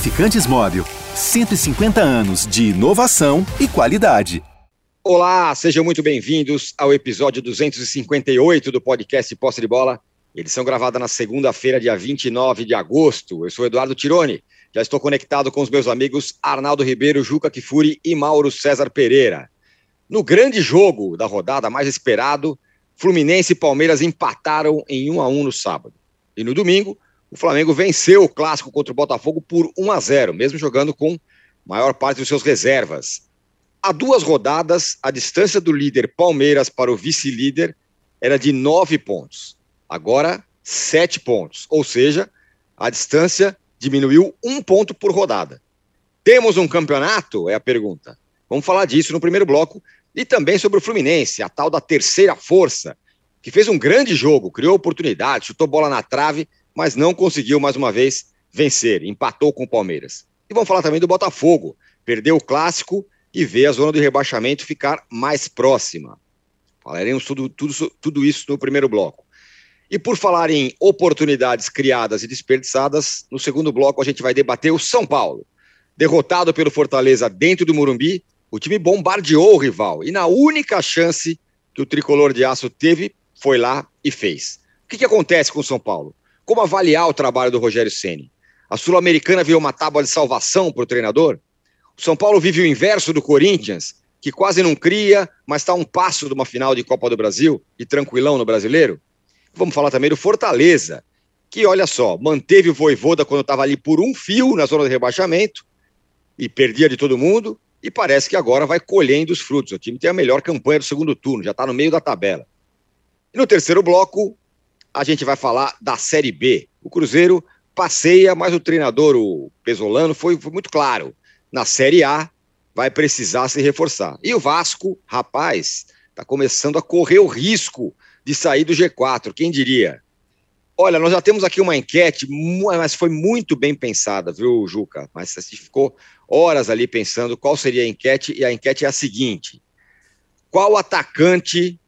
Lubrificantes Móvel. 150 anos de inovação e qualidade. Olá, sejam muito bem-vindos ao episódio 258 do podcast Posse de Bola. Edição gravada na segunda-feira, dia 29 de agosto. Eu sou Eduardo Tironi. Já estou conectado com os meus amigos Arnaldo Ribeiro, Juca Kifuri e Mauro César Pereira. No grande jogo da rodada mais esperado, Fluminense e Palmeiras empataram em 1 a 1 no sábado. E no domingo, o Flamengo venceu o clássico contra o Botafogo por 1 a 0, mesmo jogando com maior parte dos seus reservas. Há duas rodadas, a distância do líder Palmeiras para o vice-líder era de nove pontos. Agora, sete pontos. Ou seja, a distância diminuiu um ponto por rodada. Temos um campeonato? É a pergunta. Vamos falar disso no primeiro bloco e também sobre o Fluminense, a tal da terceira força, que fez um grande jogo, criou oportunidade, chutou bola na trave mas não conseguiu mais uma vez vencer, empatou com o Palmeiras. E vamos falar também do Botafogo, perdeu o clássico e vê a zona de rebaixamento ficar mais próxima. Falaremos tudo, tudo, tudo isso no primeiro bloco. E por falar em oportunidades criadas e desperdiçadas, no segundo bloco a gente vai debater o São Paulo. Derrotado pelo Fortaleza dentro do Morumbi, o time bombardeou o rival e na única chance que o tricolor de aço teve, foi lá e fez. O que, que acontece com o São Paulo? Como avaliar o trabalho do Rogério Ceni? A Sul-Americana virou uma tábua de salvação para o treinador? O São Paulo vive o inverso do Corinthians, que quase não cria, mas está a um passo de uma final de Copa do Brasil e tranquilão no brasileiro? Vamos falar também do Fortaleza, que, olha só, manteve o Voivoda quando estava ali por um fio na zona de rebaixamento e perdia de todo mundo, e parece que agora vai colhendo os frutos. O time tem a melhor campanha do segundo turno, já está no meio da tabela. E no terceiro bloco, a gente vai falar da Série B. O Cruzeiro passeia, mas o treinador, o Pesolano, foi, foi muito claro. Na Série A, vai precisar se reforçar. E o Vasco, rapaz, está começando a correr o risco de sair do G4, quem diria? Olha, nós já temos aqui uma enquete, mas foi muito bem pensada, viu, Juca? Mas gente ficou horas ali pensando qual seria a enquete, e a enquete é a seguinte: qual atacante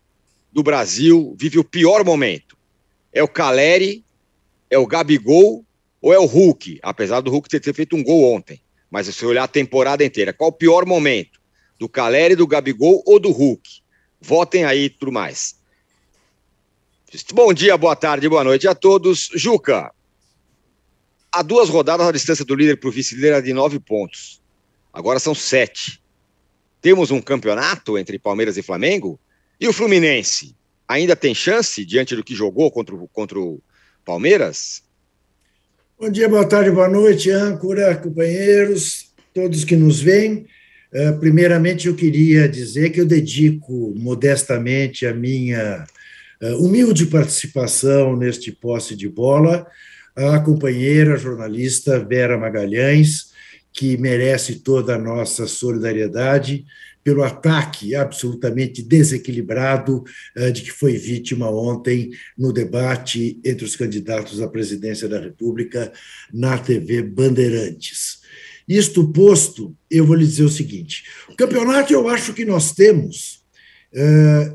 do Brasil vive o pior momento? É o Caleri, é o Gabigol ou é o Hulk? Apesar do Hulk ter feito um gol ontem. Mas se você olhar a temporada inteira, qual o pior momento? Do Caleri, do Gabigol ou do Hulk? Votem aí tudo mais. Bom dia, boa tarde, boa noite a todos. Juca, há duas rodadas a distância do líder para o vice-líder era de nove pontos. Agora são sete. Temos um campeonato entre Palmeiras e Flamengo? E o Fluminense? Ainda tem chance diante do que jogou contra o, contra o Palmeiras? Bom dia, boa tarde, boa noite, âncora, companheiros, todos que nos veem. Uh, primeiramente, eu queria dizer que eu dedico modestamente a minha uh, humilde participação neste posse de bola à companheira jornalista Vera Magalhães, que merece toda a nossa solidariedade pelo ataque absolutamente desequilibrado eh, de que foi vítima ontem no debate entre os candidatos à presidência da República na TV Bandeirantes. Isto posto, eu vou lhe dizer o seguinte: o campeonato eu acho que nós temos, eh,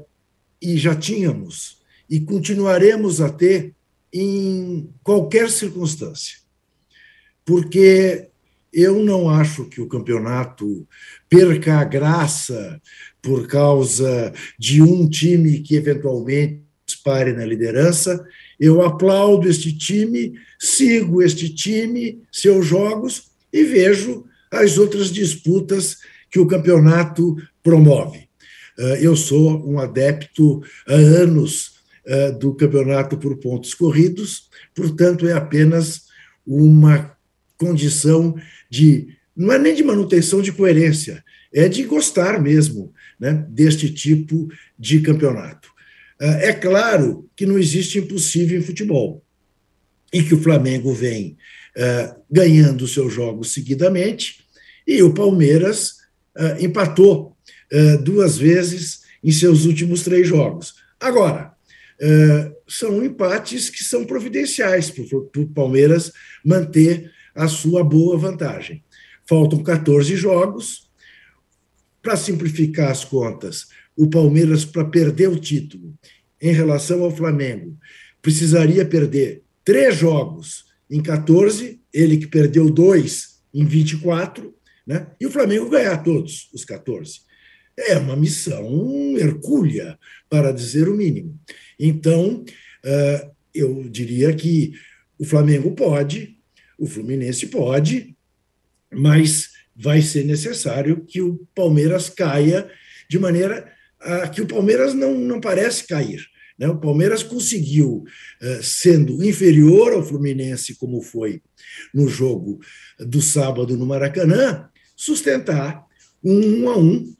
e já tínhamos, e continuaremos a ter em qualquer circunstância. Porque eu não acho que o campeonato perca a graça por causa de um time que eventualmente dispare na liderança. Eu aplaudo este time, sigo este time, seus jogos e vejo as outras disputas que o campeonato promove. Eh, eu sou um adepto há anos eh, do campeonato por pontos corridos, portanto, é apenas uma condição de não é nem de manutenção de coerência, é de gostar mesmo né, deste tipo de campeonato. Ah, é claro que não existe impossível em futebol e que o Flamengo vem uh, ganhando seus jogos seguidamente e o Palmeiras uh, empatou uh, duas vezes em seus últimos três jogos. Agora, são empates que são providenciais para o Palmeiras manter a sua boa vantagem. Faltam 14 jogos. Para simplificar as contas, o Palmeiras, para perder o título em relação ao Flamengo, precisaria perder três jogos em 14, ele que perdeu dois em 24, né? e o Flamengo ganhar todos os 14. É uma missão hercúlea, para dizer o mínimo. Então, uh, eu diria que o Flamengo pode, o Fluminense pode, mas vai ser necessário que o Palmeiras caia de maneira a que o Palmeiras não, não parece cair. Né? O Palmeiras conseguiu, uh, sendo inferior ao Fluminense, como foi no jogo do sábado no Maracanã, sustentar um 1 a 1 uh,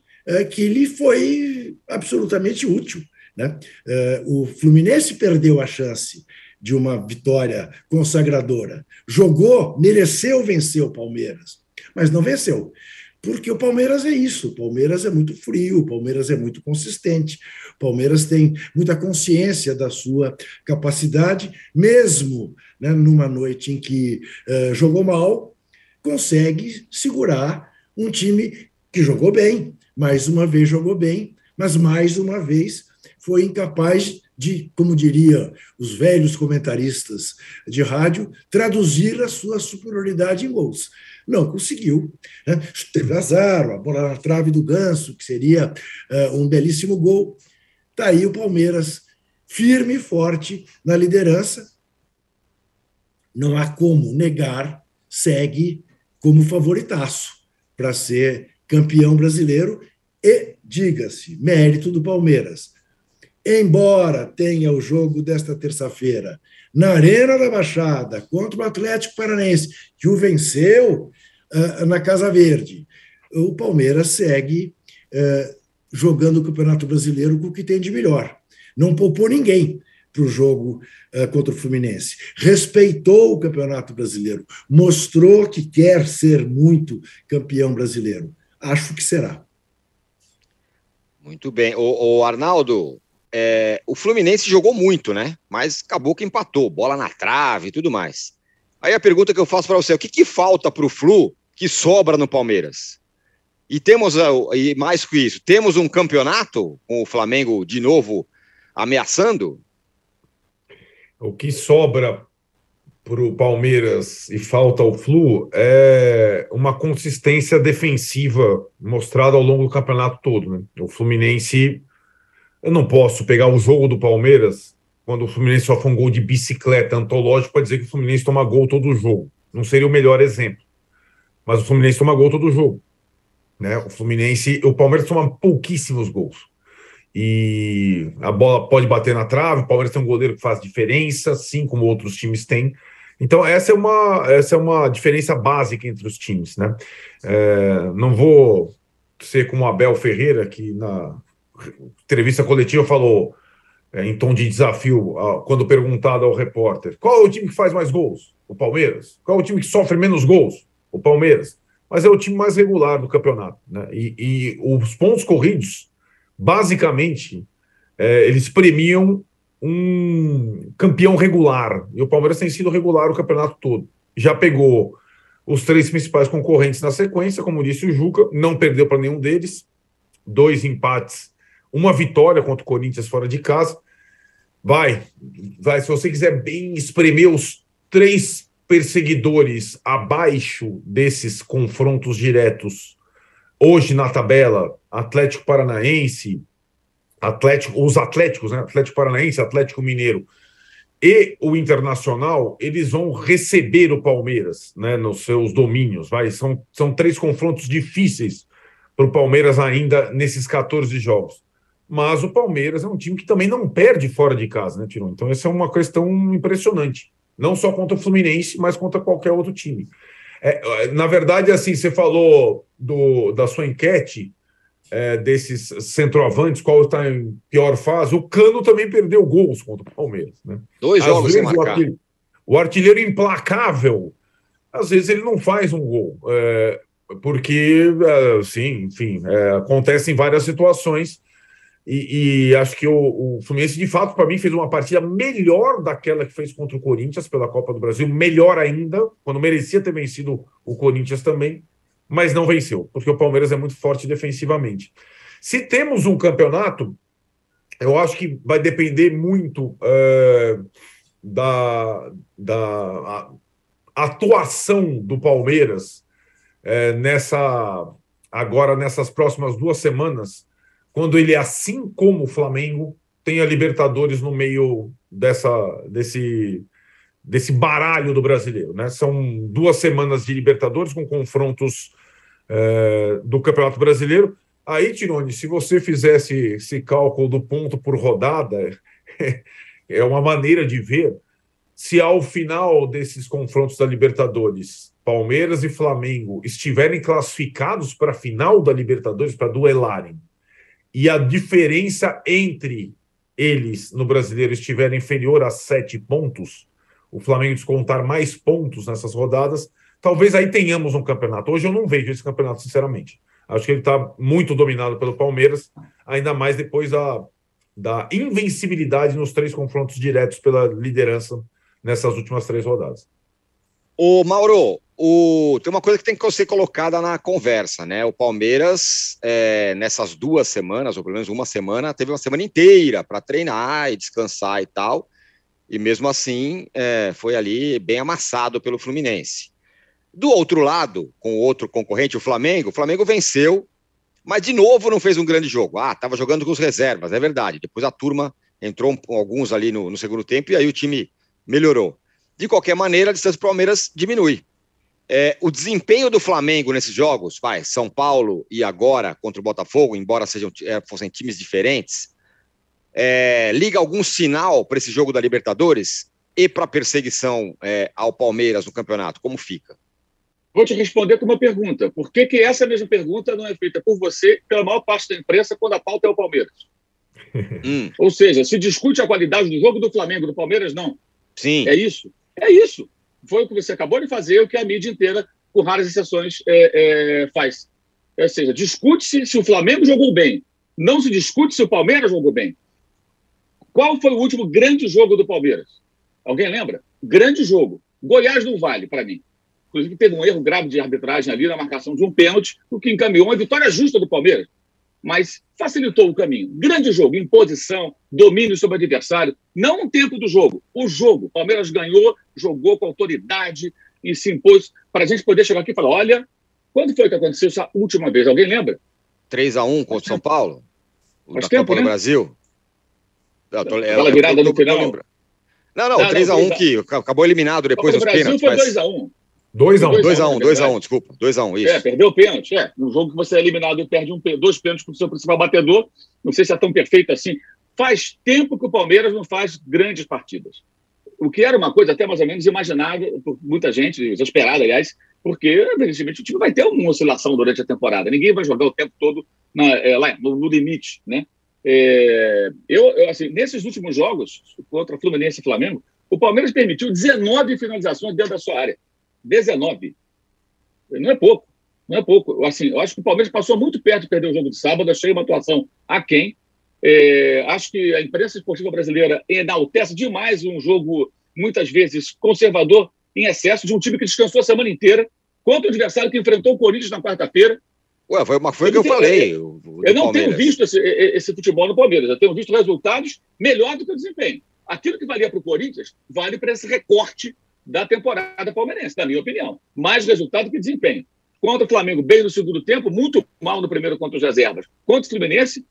que lhe foi absolutamente útil né? Eh, o Fluminense perdeu a chance de uma vitória consagradora. Jogou, mereceu vencer o Palmeiras, mas não venceu. Porque o Palmeiras é isso, o Palmeiras é muito frio, o Palmeiras é muito consistente, o Palmeiras tem muita consciência da sua capacidade, mesmo né, numa noite em que uh, jogou mal, consegue segurar um time que jogou bem, mais uma vez jogou bem, mas mais uma vez foi incapaz de, como diria os velhos comentaristas de rádio, traduzir a sua superioridade em gols. Não conseguiu. Né? Teve azar, a bola na trave do Ganso, que seria uh, um belíssimo gol. Está aí o Palmeiras, firme e forte na liderança. Não há como negar, segue como favoritaço para ser campeão brasileiro e, diga-se, mérito do Palmeiras embora tenha o jogo desta terça-feira na Arena da Baixada contra o Atlético Paranaense, que o venceu uh, na Casa Verde, o Palmeiras segue uh, jogando o Campeonato Brasileiro com o que tem de melhor. Não poupou ninguém para o jogo uh, contra o Fluminense. Respeitou o Campeonato Brasileiro, mostrou que quer ser muito campeão brasileiro. Acho que será. Muito bem. O, o Arnaldo, é, o Fluminense jogou muito, né? Mas acabou que empatou, bola na trave e tudo mais. Aí a pergunta que eu faço para você, o que, que falta para o Flu que sobra no Palmeiras? E temos, e mais que isso, temos um campeonato com o Flamengo de novo ameaçando? O que sobra para o Palmeiras e falta ao Flu é uma consistência defensiva mostrada ao longo do campeonato todo. Né? O Fluminense eu não posso pegar o jogo do Palmeiras, quando o Fluminense só foi um gol de bicicleta antológico, para dizer que o Fluminense toma gol todo jogo. Não seria o melhor exemplo. Mas o Fluminense toma gol todo jogo. Né? O Fluminense, o Palmeiras toma pouquíssimos gols. E a bola pode bater na trave, o Palmeiras tem um goleiro que faz diferença, assim como outros times têm. Então, essa é uma, essa é uma diferença básica entre os times. Né? É, não vou ser como o Abel Ferreira, que na entrevista coletiva falou, é, em tom de desafio, quando perguntado ao repórter: qual é o time que faz mais gols? O Palmeiras. Qual é o time que sofre menos gols? O Palmeiras. Mas é o time mais regular do campeonato. Né? E, e os pontos corridos, basicamente, é, eles premiam um campeão regular. E o Palmeiras tem sido regular o campeonato todo. Já pegou os três principais concorrentes na sequência, como disse o Juca, não perdeu para nenhum deles. Dois empates uma vitória contra o Corinthians fora de casa. Vai, vai. Se você quiser bem espremer os três perseguidores abaixo desses confrontos diretos, hoje na tabela, Atlético Paranaense, Atlético, os Atléticos, né? Atlético Paranaense, Atlético Mineiro e o Internacional, eles vão receber o Palmeiras, né, nos seus domínios, vai, são, são três confrontos difíceis para o Palmeiras ainda nesses 14 jogos mas o Palmeiras é um time que também não perde fora de casa, né, Tirão? Então, essa é uma questão impressionante. Não só contra o Fluminense, mas contra qualquer outro time. É, na verdade, assim, você falou do, da sua enquete é, desses centroavantes, qual está em pior fase. O Cano também perdeu gols contra o Palmeiras. Né? Dois às jogos sem marcar. O artilheiro, o artilheiro, implacável, às vezes ele não faz um gol. É, porque, é, sim, enfim, é, acontecem várias situações e, e, acho que o, o Fluminense, de fato, para mim, fez uma partida melhor daquela que fez contra o Corinthians pela Copa do Brasil, melhor ainda, quando merecia ter vencido o Corinthians também, mas não venceu, porque o Palmeiras é muito forte defensivamente. Se temos um campeonato, eu acho que vai depender muito uh, da, da atuação do Palmeiras é, nessa agora nessas próximas duas semanas, quando ele, assim como o Flamengo, tem a Libertadores no meio dessa, desse, desse baralho do brasileiro. Né? São duas semanas de Libertadores com confrontos é, do Campeonato Brasileiro. Aí, Tirone, se você fizesse esse cálculo do ponto por rodada, é uma maneira de ver se ao final desses confrontos da Libertadores, Palmeiras e Flamengo estiverem classificados para a final da Libertadores, para duelarem, e a diferença entre eles no brasileiro estiver inferior a sete pontos, o Flamengo descontar mais pontos nessas rodadas, talvez aí tenhamos um campeonato. Hoje eu não vejo esse campeonato, sinceramente. Acho que ele está muito dominado pelo Palmeiras, ainda mais depois da, da invencibilidade nos três confrontos diretos pela liderança nessas últimas três rodadas. O Mauro, o... tem uma coisa que tem que ser colocada na conversa, né? O Palmeiras, é, nessas duas semanas, ou pelo menos uma semana, teve uma semana inteira para treinar e descansar e tal. E mesmo assim, é, foi ali bem amassado pelo Fluminense. Do outro lado, com o outro concorrente, o Flamengo, o Flamengo venceu, mas de novo não fez um grande jogo. Ah, estava jogando com os reservas, é verdade. Depois a turma entrou alguns ali no, no segundo tempo e aí o time melhorou. De qualquer maneira, a distância do Palmeiras diminui. É, o desempenho do Flamengo nesses jogos, vai, São Paulo e agora contra o Botafogo, embora sejam, é, fossem times diferentes, é, liga algum sinal para esse jogo da Libertadores e para a perseguição é, ao Palmeiras no campeonato? Como fica? Vou te responder com uma pergunta. Por que, que essa mesma pergunta não é feita por você pela maior parte da imprensa quando a pauta é o Palmeiras? hum. Ou seja, se discute a qualidade do jogo do Flamengo, do Palmeiras, não. Sim. É isso? É isso. Foi o que você acabou de fazer, o que a mídia inteira, com raras exceções, é, é, faz. Ou seja, discute-se se o Flamengo jogou bem. Não se discute se o Palmeiras jogou bem. Qual foi o último grande jogo do Palmeiras? Alguém lembra? Grande jogo. Goiás do Vale, para mim. Inclusive, teve um erro grave de arbitragem ali na marcação de um pênalti, o que encaminhou uma vitória justa do Palmeiras mas facilitou o caminho. Grande jogo, imposição, domínio sobre o adversário. Não o tempo do jogo, o jogo. O Palmeiras ganhou, jogou com autoridade e se impôs para a gente poder chegar aqui e falar: olha, quando foi que aconteceu essa última vez? Alguém lembra? 3 a 1 contra o São Paulo? Faz tempo, né? do Brasil? Não, tô, Aquela virada no final. Não, não, não 3x1 que acabou eliminado depois dos pênaltis. Foi 2x1. 2x1. 2x1, 2x1, desculpa. 2x1, isso. É, perdeu o pênalti. É, um jogo que você é eliminado e perde um, dois pênaltis para o seu principal batedor. Não sei se é tão perfeito assim. Faz tempo que o Palmeiras não faz grandes partidas. O que era uma coisa até mais ou menos imaginada por muita gente, esperada, aliás, porque, evidentemente, o time vai ter uma oscilação durante a temporada. Ninguém vai jogar o tempo todo na, é, lá no, no, limite, né? É, eu, eu, assim, nesses últimos jogos, contra Fluminense e Flamengo, o Palmeiras permitiu 19 finalizações dentro da sua área. 19. Não é pouco. Não é pouco. Assim, eu acho que o Palmeiras passou muito perto de perder o jogo de sábado. Achei uma atuação aquém. É, acho que a imprensa esportiva brasileira enaltece demais um jogo, muitas vezes, conservador em excesso, de um time que descansou a semana inteira, contra o adversário que enfrentou o Corinthians na quarta-feira. Ué, foi uma coisa que eu falei. Eu, eu não tenho visto esse, esse, futebol no Palmeiras. Eu tenho visto resultados melhor do que o desempenho. Aquilo que valia para o Corinthians vale para esse recorte da temporada palmeirense, na minha opinião. Mais resultado que desempenho. Contra o Flamengo, bem no segundo tempo, muito mal no primeiro contra os reservas. Contra o Fluminense,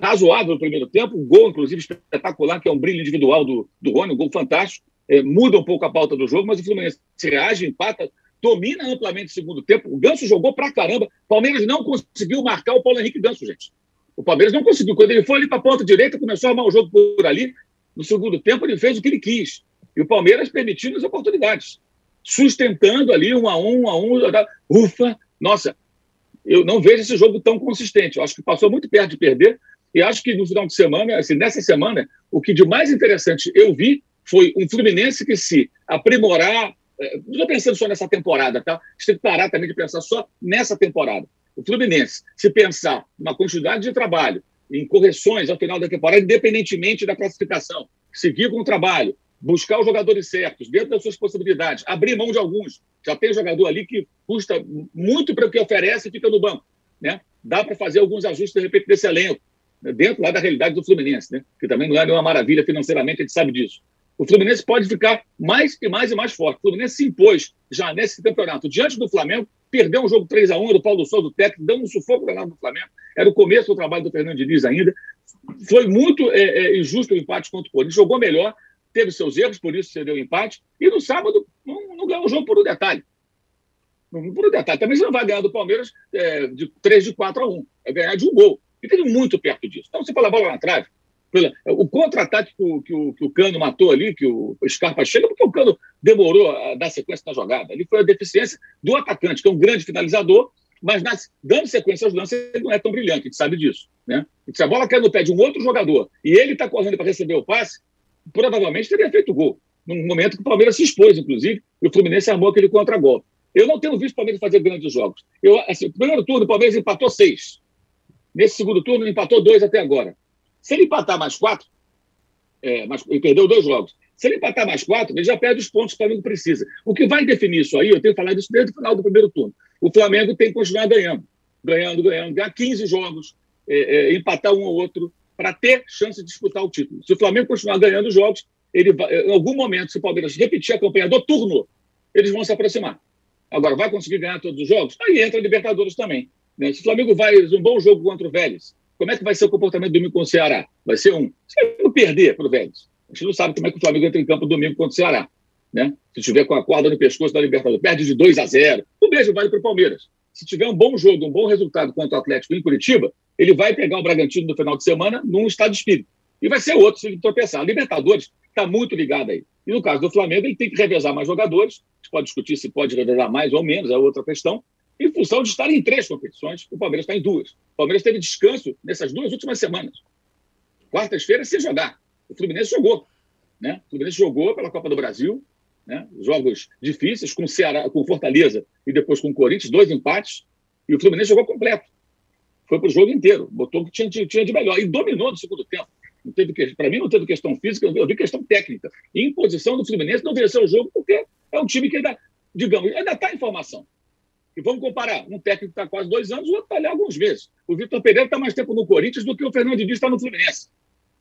razoável no primeiro tempo, um gol, inclusive, espetacular, que é um brilho individual do, do Rony, um gol fantástico. É, muda um pouco a pauta do jogo, mas o Fluminense reage, empata, domina amplamente o segundo tempo. O Ganso jogou pra caramba. O Palmeiras não conseguiu marcar o Paulo Henrique Ganso, gente. O Palmeiras não conseguiu. Quando ele foi ali para a ponta direita, começou a armar o jogo por ali. No segundo tempo, ele fez o que ele quis. E o Palmeiras permitindo as oportunidades, sustentando ali um a um, um a um. Ufa, nossa, eu não vejo esse jogo tão consistente. Eu acho que passou muito perto de perder. E acho que no final de semana, assim, nessa semana, o que de mais interessante eu vi foi um Fluminense que se aprimorar. Eh, não estou pensando só nessa temporada, tá? A gente tem que parar também de pensar só nessa temporada. O Fluminense, se pensar numa quantidade de trabalho, em correções ao final da temporada, independentemente da classificação, seguir com o trabalho, buscar os jogadores certos, dentro das suas possibilidades, abrir mão de alguns. Já tem jogador ali que custa muito para o que oferece e fica no banco. Né? Dá para fazer alguns ajustes, de repente, desse elenco, né? dentro lá da realidade do Fluminense, né? que também não é uma maravilha financeiramente, a gente sabe disso. O Fluminense pode ficar mais e mais e mais forte. O Fluminense se impôs já nesse campeonato diante do Flamengo, perdeu um jogo 3 a 1 do Paulo Souza, do técnico, dando um sufoco danado no Flamengo. Era o começo do trabalho do Fernando Diniz ainda. Foi muito é, é, injusto o empate contra o Corinthians. Jogou melhor, teve seus erros, por isso cedeu o empate. E no sábado não, não ganhou o jogo por um detalhe. Por um detalhe. Também você não vai ganhar do Palmeiras é, de 3 de 4 a 1. É ganhar de um gol. E teve muito perto disso. Então, você fala a bola na trave, pela, o contra-ataque que, que, o, que o Cano matou ali, que o Scarpa chega, porque o Cano demorou a dar sequência na jogada. Ali foi a deficiência do atacante, que é um grande finalizador, mas nas, dando sequência aos lances, ele não é tão brilhante, a gente sabe disso. Né? Se a bola cai no pé de um outro jogador e ele está correndo para receber o passe, provavelmente teria feito gol. Num momento que o Palmeiras se expôs, inclusive, e o Fluminense armou aquele contra-golpe. Eu não tenho visto o Palmeiras fazer grandes jogos. Eu, assim, primeiro turno, o Palmeiras empatou seis. Nesse segundo turno, empatou dois até agora. Se ele empatar mais quatro, é, mas, ele perdeu dois jogos. Se ele empatar mais quatro, ele já perde os pontos que o Flamengo precisa. O que vai definir isso aí, eu tenho falado isso desde o final do primeiro turno. O Flamengo tem que continuar ganhando, ganhando, ganhando, ganhar 15 jogos, é, é, empatar um ou outro, para ter chance de disputar o título. Se o Flamengo continuar ganhando jogos, ele vai, em algum momento, se o Palmeiras repetir a campanha do turno, eles vão se aproximar. Agora, vai conseguir ganhar todos os jogos? Aí entra a Libertadores também. Né? Se o Flamengo vai um bom jogo contra o Vélez, como é que vai ser o comportamento do domingo contra o Ceará? Vai ser um. Se o perder para o Vélez, a gente não sabe como é que o Flamengo entra em campo domingo contra o Ceará. Né? Se tiver com a corda no pescoço da Libertadores, perde de 2 a 0. O mesmo vale para o Palmeiras. Se tiver um bom jogo, um bom resultado contra o Atlético em Curitiba, ele vai pegar o Bragantino no final de semana num estado de espírito. E vai ser outro se ele tropeçar. A Libertadores está muito ligada aí. E no caso do Flamengo, ele tem que revezar mais jogadores. A gente pode discutir se pode revezar mais ou menos, é outra questão em função de estar em três competições, o Palmeiras está em duas. O Palmeiras teve descanso nessas duas últimas semanas. Quartas-feiras sem jogar. O Fluminense jogou. Né? O Fluminense jogou pela Copa do Brasil, né? jogos difíceis, com Ceará, com Fortaleza e depois com o Corinthians, dois empates, e o Fluminense jogou completo. Foi para o jogo inteiro, botou o que tinha, tinha de melhor e dominou no segundo tempo. Para mim, não teve questão física, eu vi questão técnica. E imposição do Fluminense não venceu o jogo porque é um time que ainda, digamos, ainda está em formação. E vamos comparar. Um técnico está quase dois anos, o outro está ali alguns meses. O Vitor Pereira está mais tempo no Corinthians do que o Fernando Diniz está no Fluminense.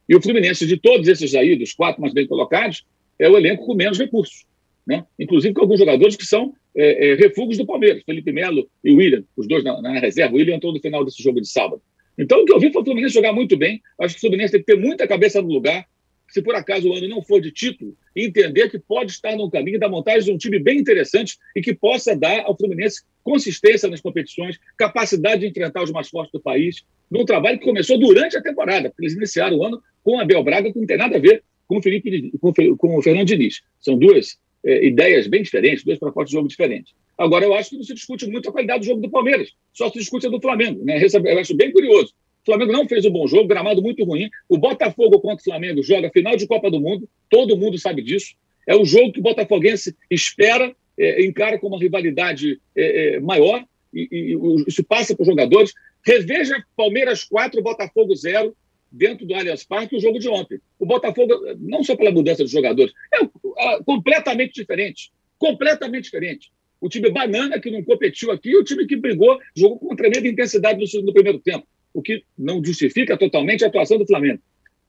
E o Fluminense, de todos esses aí, dos quatro mais bem colocados, é o elenco com menos recursos. Né? Inclusive com alguns jogadores que são é, é, refúgios do Palmeiras. Felipe Melo e William, os dois na, na, reserva. O William entrou no final desse jogo de sábado. Então, o que eu vi foi o Fluminense jogar muito bem. Acho que o Fluminense tem que ter muita cabeça no lugar se por acaso o ano não for de título, entender que pode estar no caminho da montagem de um time bem interessante e que possa dar ao Fluminense consistência nas competições, capacidade de enfrentar os mais fortes do país, num trabalho que começou durante a temporada, porque eles iniciaram o ano com a Bel Braga, que não tem nada a ver com o, Felipe, com o Fernando Diniz. São duas é, ideias bem diferentes, duas propostas de jogo diferentes. Agora, eu acho que não se discute muito a qualidade do jogo do Palmeiras, só se discute a do Flamengo. Né? Eu acho bem curioso o Flamengo não fez um bom jogo, gramado muito ruim. O Botafogo contra o Flamengo joga final de Copa do Mundo, todo mundo sabe disso. É o jogo que o Botafoguense espera, é, encara com uma rivalidade é, é, maior, e, e, isso passa para os jogadores. Reveja Palmeiras 4, Botafogo 0, dentro do Allianz Parque, o jogo de ontem. O Botafogo, não só pela mudança dos jogadores, é, é completamente diferente. Completamente diferente. O time banana que não competiu aqui, e o time que brigou, jogou com tremenda intensidade no, no primeiro tempo o que não justifica totalmente a atuação do Flamengo.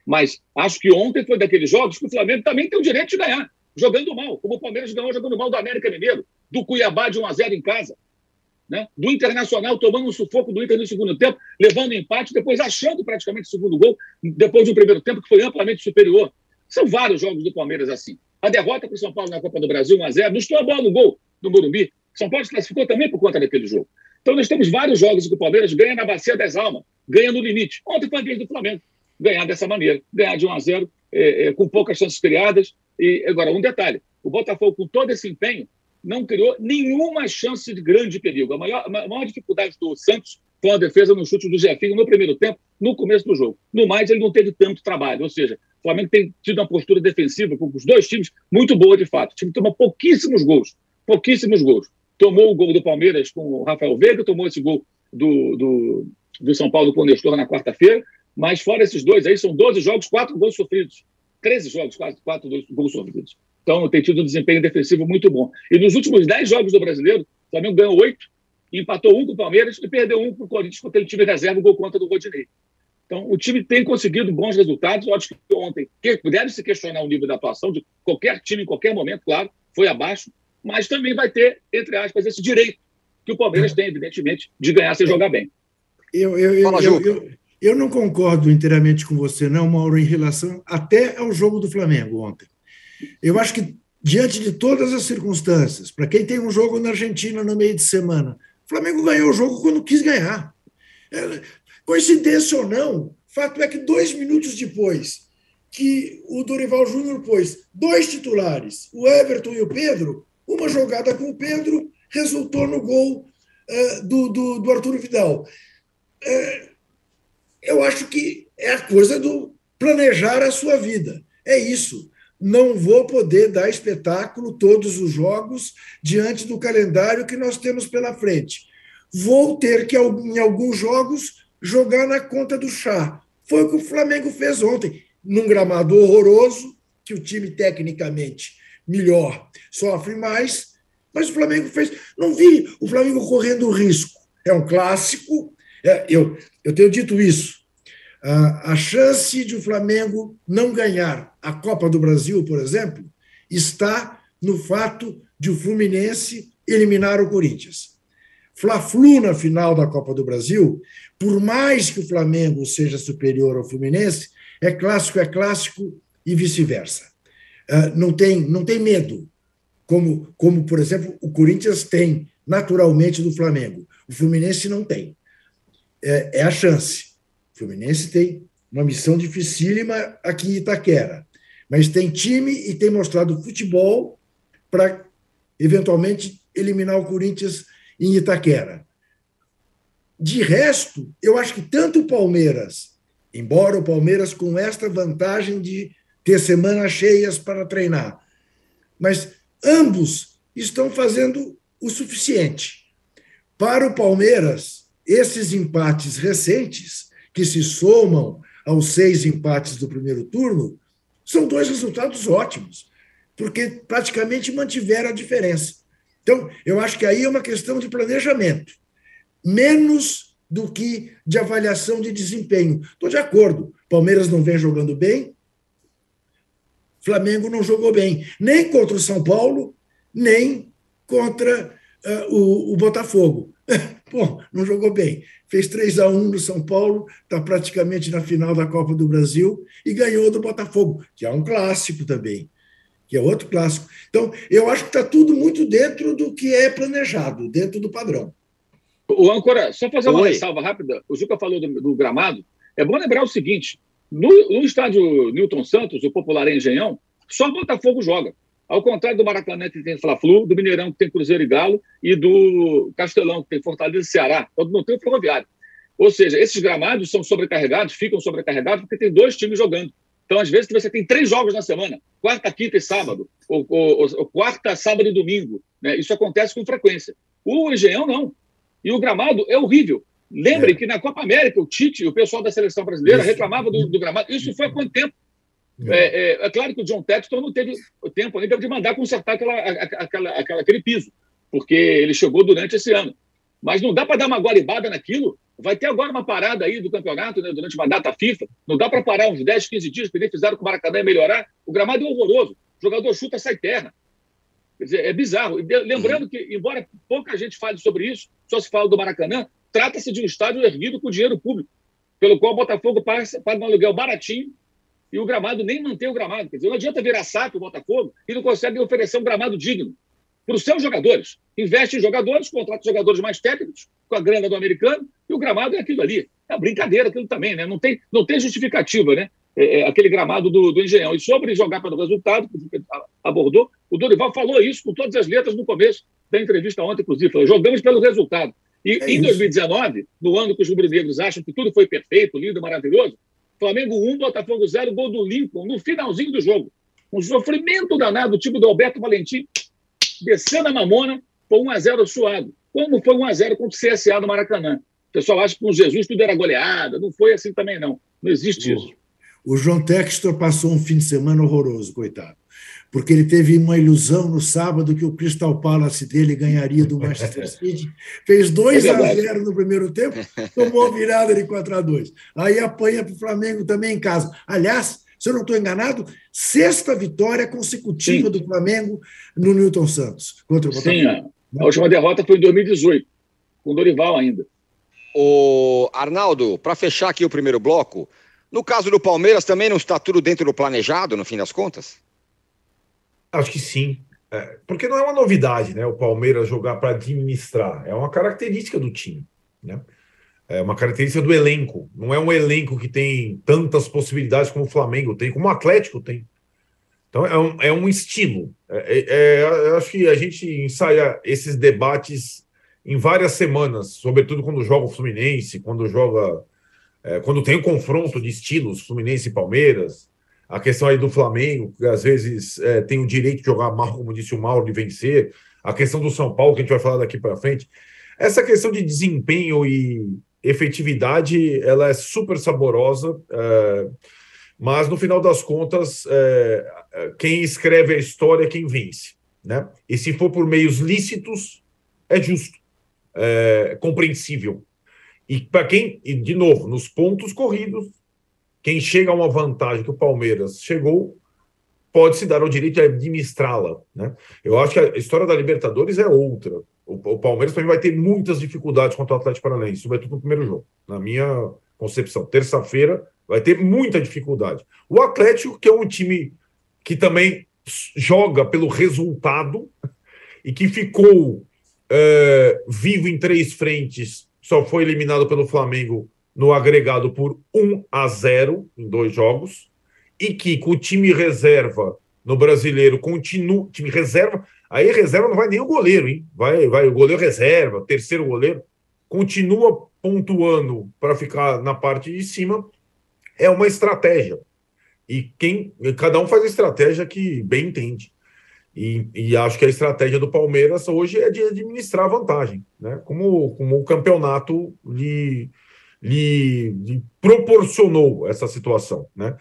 Mas acho que ontem foi daqueles jogos que o Flamengo também tem o direito de ganhar, jogando mal, como o Palmeiras ganhou jogando mal do América Mineiro, do Cuiabá de 1 a 0 em casa, né? do Internacional tomando um sufoco do Inter no segundo tempo, levando empate, depois achando praticamente o segundo gol, depois de um primeiro tempo que foi amplamente superior. São vários jogos do Palmeiras assim. A derrota para o São Paulo na Copa do Brasil, 1 a 0 não estou a bola no gol do Morumbi. São Paulo se classificou também por conta daquele jogo. Então nós temos vários jogos que o Palmeiras ganha na Bacia das Almas, ganha no limite. Ontem foi a vez do Flamengo ganhar dessa maneira, ganhar de 1 a 0, é, é, com poucas chances criadas. E agora, um detalhe: o Botafogo, com todo esse empenho, não criou nenhuma chance de grande perigo. A maior, a maior dificuldade do Santos foi a defesa no chute do Jefinho no primeiro tempo, no começo do jogo. No mais, ele não teve tanto trabalho. Ou seja, o Flamengo tem tido uma postura defensiva com os dois times muito boa, de fato. O time toma pouquíssimos gols. Pouquíssimos gols tomou o gol do Palmeiras com o Rafael Veiga, tomou esse gol do, do, do São Paulo com o Nestor na quarta-feira, mas fora esses dois aí, são 12 jogos, 4 gols sofridos. 13 jogos, quase 4 gols sofridos. Então tem tido um desempenho defensivo muito bom. E nos últimos 10 jogos do brasileiro, o Flamengo ganhou 8, empatou um com o Palmeiras e perdeu um com o Corinthians com aquele time reserva, o gol contra do Rodinei. Então, o time tem conseguido bons resultados. Eu acho que ontem deve se questionar o nível da atuação de qualquer time em qualquer momento, claro, foi abaixo, mas também vai ter, entre aspas, esse direito que o Palmeiras tem, evidentemente, de ganhar sem jogar bem. Eu, eu, eu, eu, eu, eu não concordo inteiramente com você, não, Mauro, em relação até ao jogo do Flamengo ontem. Eu acho que, diante de todas as circunstâncias, para quem tem um jogo na Argentina no meio de semana, o Flamengo ganhou o jogo quando quis ganhar. É, coincidência ou não, fato é que dois minutos depois que o Dorival Júnior pôs dois titulares, o Everton e o Pedro, uma jogada com o Pedro resultou no gol uh, do, do, do Vidal. Uh, eu acho que é a coisa do planejar a sua vida. É isso. Não vou poder dar espetáculo todos os jogos diante do calendário que nós temos pela frente. Vou ter que, em alguns jogos, jogar na conta do chá. Foi o que o Flamengo fez ontem, num gramado horroroso, que o time tecnicamente melhor sofre mais, mas o Flamengo fez. Não vi o Flamengo correndo risco. É um clássico. É, eu, eu tenho dito isso. A, a chance de o Flamengo não ganhar a Copa do Brasil, por exemplo, está no fato de o Fluminense eliminar o Corinthians. Fla-Flu na final da Copa do Brasil, por mais que o Flamengo seja superior ao Fluminense, é clássico, é clássico e vice-versa. Uh, não, tem, não tem medo como, como, por exemplo, o Corinthians tem naturalmente do Flamengo. O Fluminense não tem. É, é a chance. O Fluminense tem uma missão dificílima aqui em Itaquera, mas tem time e tem mostrado futebol para eventualmente eliminar o Corinthians em Itaquera. De resto, eu acho que tanto o Palmeiras, embora o Palmeiras com esta vantagem de ter semanas cheias para treinar, mas ambos estão fazendo o suficiente. Para o Palmeiras, esses empates recentes, que se somam aos seis empates do primeiro turno, são dois resultados ótimos, porque praticamente mantiveram a diferença. Então, eu acho que aí é uma questão de planejamento, menos do que de avaliação de desempenho. Estou de acordo. Palmeiras não vem jogando bem, Flamengo não jogou bem, nem contra o São Paulo, nem contra uh, o, o, Botafogo. Pô, não jogou bem. Fez 3 a 1 no São Paulo, está praticamente na final da Copa do Brasil e ganhou do Botafogo, que é um clássico também, que é outro clássico. Então, eu acho que está tudo muito dentro do que é planejado, dentro do padrão. O Ancora, só fazer uma Oi. ressalva rápida. O Juca falou do, do gramado. É bom lembrar o seguinte: no, no estádio Newton Santos, o popular Engenhão, só Botafogo joga. Ao contrário do Maracanã, que tem Fla-Flu, do Mineirão, que tem Cruzeiro e Galo, e do Castelão, que tem Fortaleza e Ceará, quando não tem o Ferroviário. Ou seja, esses gramados são sobrecarregados, ficam sobrecarregados, porque tem dois times jogando. Então, às vezes, você tem três jogos na semana, quarta, quinta e sábado, ou, ou, ou quarta, sábado e domingo. Né? Isso acontece com frequência. O Engenhão, não. E o gramado é horrível. Lembrem é. que na Copa América, o Tite e o pessoal da seleção brasileira reclamavam do, do, gramado. Isso foi há quanto tempo? É. é, é, claro que o John Texton não teve tempo ainda de mandar consertar aquela, aquela, aquela, aquele piso, porque ele chegou durante esse ano. Mas não dá para dar uma guaribada naquilo. Vai ter agora uma parada aí do campeonato, né, durante uma data FIFA. Não dá para parar uns 10, 15 dias, que eles fizeram com o Maracanã melhorar. O gramado é horroroso. O jogador chuta, sai terra. Quer dizer, é bizarro. Lembrando que, embora pouca gente fale sobre isso, só se fala do Maracanã, Trata-se de um estádio erguido com dinheiro público, pelo qual o Botafogo paga um aluguel baratinho e o gramado nem mantém o gramado. Quer dizer, não adianta virar saco o Botafogo e não consegue oferecer um gramado digno para os seus jogadores. Investe em jogadores, contrata jogadores mais técnicos, com a grana do americano, e o gramado é aquilo ali. É brincadeira aquilo também, né? Não tem, não tem justificativa, né? É, é aquele gramado do, do Engenhão. E sobre jogar pelo resultado, que abordou, o Dorival falou isso com todas as letras no começo da entrevista ontem, inclusive. Falou, jogamos pelo resultado. E é em 2019, no ano que os rubro-negros acham que tudo foi perfeito, lindo, maravilhoso, Flamengo 1, Botafogo 0, gol do Lincoln, no finalzinho do jogo. Um sofrimento danado, tipo do Alberto Valentim, descendo a mamona, foi 1x0 suado. Como foi 1x0 contra o CSA do Maracanã. O pessoal acha que com Jesus tudo era goleada. Não foi assim também, não. Não existe isso. O João Textor passou um fim de semana horroroso, coitado. Porque ele teve uma ilusão no sábado que o Crystal Palace dele ganharia do Manchester City. Fez 2 é a 0 no primeiro tempo, tomou virada de 4 a 2. Aí apanha para o Flamengo também em casa. Aliás, se eu não estou enganado, sexta vitória consecutiva Sim. do Flamengo no Newton Santos contra o Botafogo. Sim, a última derrota foi em 2018, com o Dorival ainda. O Arnaldo, para fechar aqui o primeiro bloco, no caso do Palmeiras também não está tudo dentro do planejado, no fim das contas? Acho que sim. É, porque não é uma novidade, né? O Palmeiras jogar para administrar. É uma característica do time, né? É uma característica do elenco. Não é um elenco que tem tantas possibilidades como o Flamengo tem, como o Atlético tem. Então é um, é um estilo. É, é, é acho que a gente ensaia esses debates em várias semanas, sobretudo quando joga o Fluminense, quando joga. É, quando tem o um confronto de estilos, Fluminense e Palmeiras, a questão aí do Flamengo, que às vezes é, tem o direito de jogar mal, como disse o Mauro, de vencer, a questão do São Paulo, que a gente vai falar daqui para frente. Essa questão de desempenho e efetividade, ela é super saborosa, é, mas no final das contas, é, é quem escreve a história é quem vence. Né? E se for por meios lícitos, é justo, é compreensível. E para quem, e de novo, nos pontos corridos, quem chega a uma vantagem que o Palmeiras chegou, pode se dar o direito de administrá-la. Né? Eu acho que a história da Libertadores é outra. O, Palmeiras também vai ter muitas dificuldades contra o Atlético Paranaense, sobretudo no primeiro jogo, na minha concepção. Terça-feira vai ter muita dificuldade. O Atlético, que é um time que também joga pelo resultado e que ficou é, vivo em três frentes, só foi eliminado pelo Flamengo no agregado por 1 a 0 em dois jogos, e que com o time reserva no brasileiro continua. Time reserva, aí reserva não vai nem o goleiro, hein? Vai, vai o goleiro reserva, terceiro goleiro, continua pontuando para ficar na parte de cima. É uma estratégia. E quem cada um faz a estratégia que bem entende. E, e, acho que a estratégia do Palmeiras hoje é de administrar vantagem, né? Como, como o campeonato lhe, lhe, lhe proporcionou essa situação, né?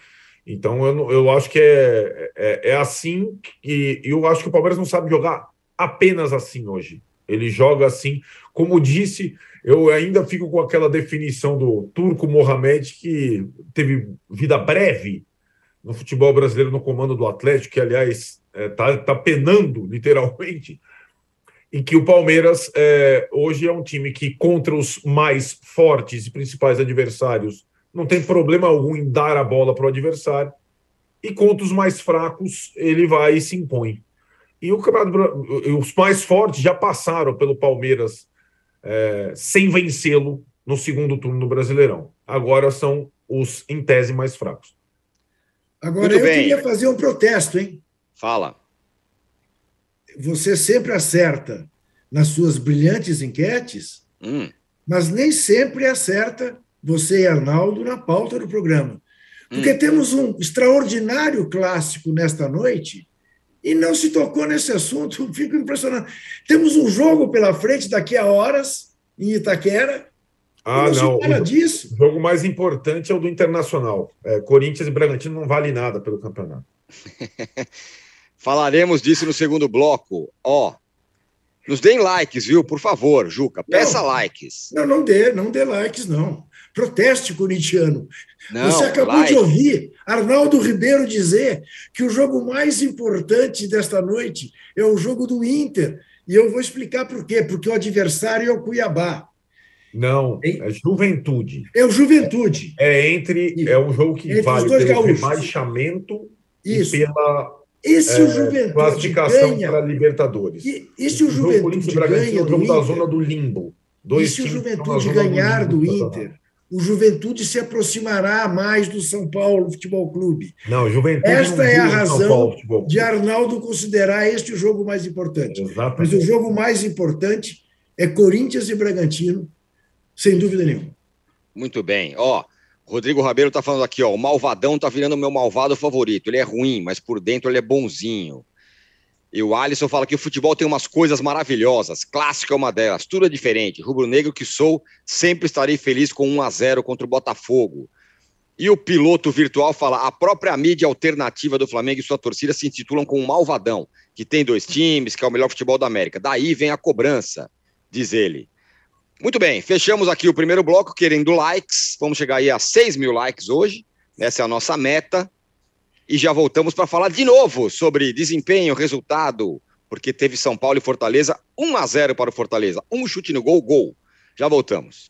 Então eu, eu acho que é, é, é assim e eu acho que o Palmeiras não sabe jogar apenas assim hoje. Ele joga assim, como disse, eu ainda fico com aquela definição do Turco Mohamed que teve vida breve no futebol brasileiro no comando do Atlético, que aliás está é, tá, tá penando literalmente, em que o Palmeiras é, hoje é um time que, contra os mais fortes e principais adversários, não tem problema algum em dar a bola para o adversário, e contra os mais fracos, ele vai e se impõe. E o os mais fortes já passaram pelo Palmeiras é, sem vencê-lo no segundo turno do Brasileirão. Agora são os, em tese, mais fracos. Agora, Muito eu bem. queria fazer um protesto, hein? Fala. Você sempre acerta nas suas brilhantes enquetes, hum. mas nem sempre acerta você e Arnaldo na pauta do programa. Porque hum. temos um extraordinário clássico nesta noite e não se tocou nesse assunto, fico impressionado. Temos um jogo pela frente daqui a horas em Itaquera ah, não. não. O, disso. o jogo mais importante é o do Internacional. É, Corinthians e Bragantino não vale nada pelo campeonato. Falaremos disso no segundo bloco. Ó, nos deem likes, viu? Por favor, Juca. Peça não, likes. Não, não dê, não dê likes, não. Proteste corintiano. Não, Você acabou like. de ouvir Arnaldo Ribeiro dizer que o jogo mais importante desta noite é o jogo do Inter. E eu vou explicar por quê. Porque o adversário é o Cuiabá. Não, é Juventude. É o Juventude. É, é entre. É um jogo que entre vale pelo rebaixamento Isso. e pela esse é, o Juventude classificação ganha, para Libertadores. E, e se o Juventude o ganha do Inter, da zona do limbo. Dois e se o Juventude ganhar do, do Inter, o Juventude se aproximará mais do São Paulo Futebol Clube. Não, Juventude Esta é a razão de Arnaldo considerar este o jogo mais importante. Exatamente. Mas o jogo mais importante é Corinthians e Bragantino sem dúvida nenhuma. Muito bem. Ó, Rodrigo Rabelo está falando aqui, ó, o malvadão está virando o meu malvado favorito. Ele é ruim, mas por dentro ele é bonzinho. E o Alisson fala que o futebol tem umas coisas maravilhosas. Clássico é uma delas, tudo é diferente. Rubro-negro que sou, sempre estarei feliz com 1 a 0 contra o Botafogo. E o piloto virtual fala: a própria mídia alternativa do Flamengo e sua torcida se intitulam com um malvadão, que tem dois times, que é o melhor futebol da América. Daí vem a cobrança, diz ele. Muito bem, fechamos aqui o primeiro bloco querendo likes. Vamos chegar aí a 6 mil likes hoje. Essa é a nossa meta. E já voltamos para falar de novo sobre desempenho, resultado, porque teve São Paulo e Fortaleza 1 a 0 para o Fortaleza. Um chute no gol, gol. Já voltamos.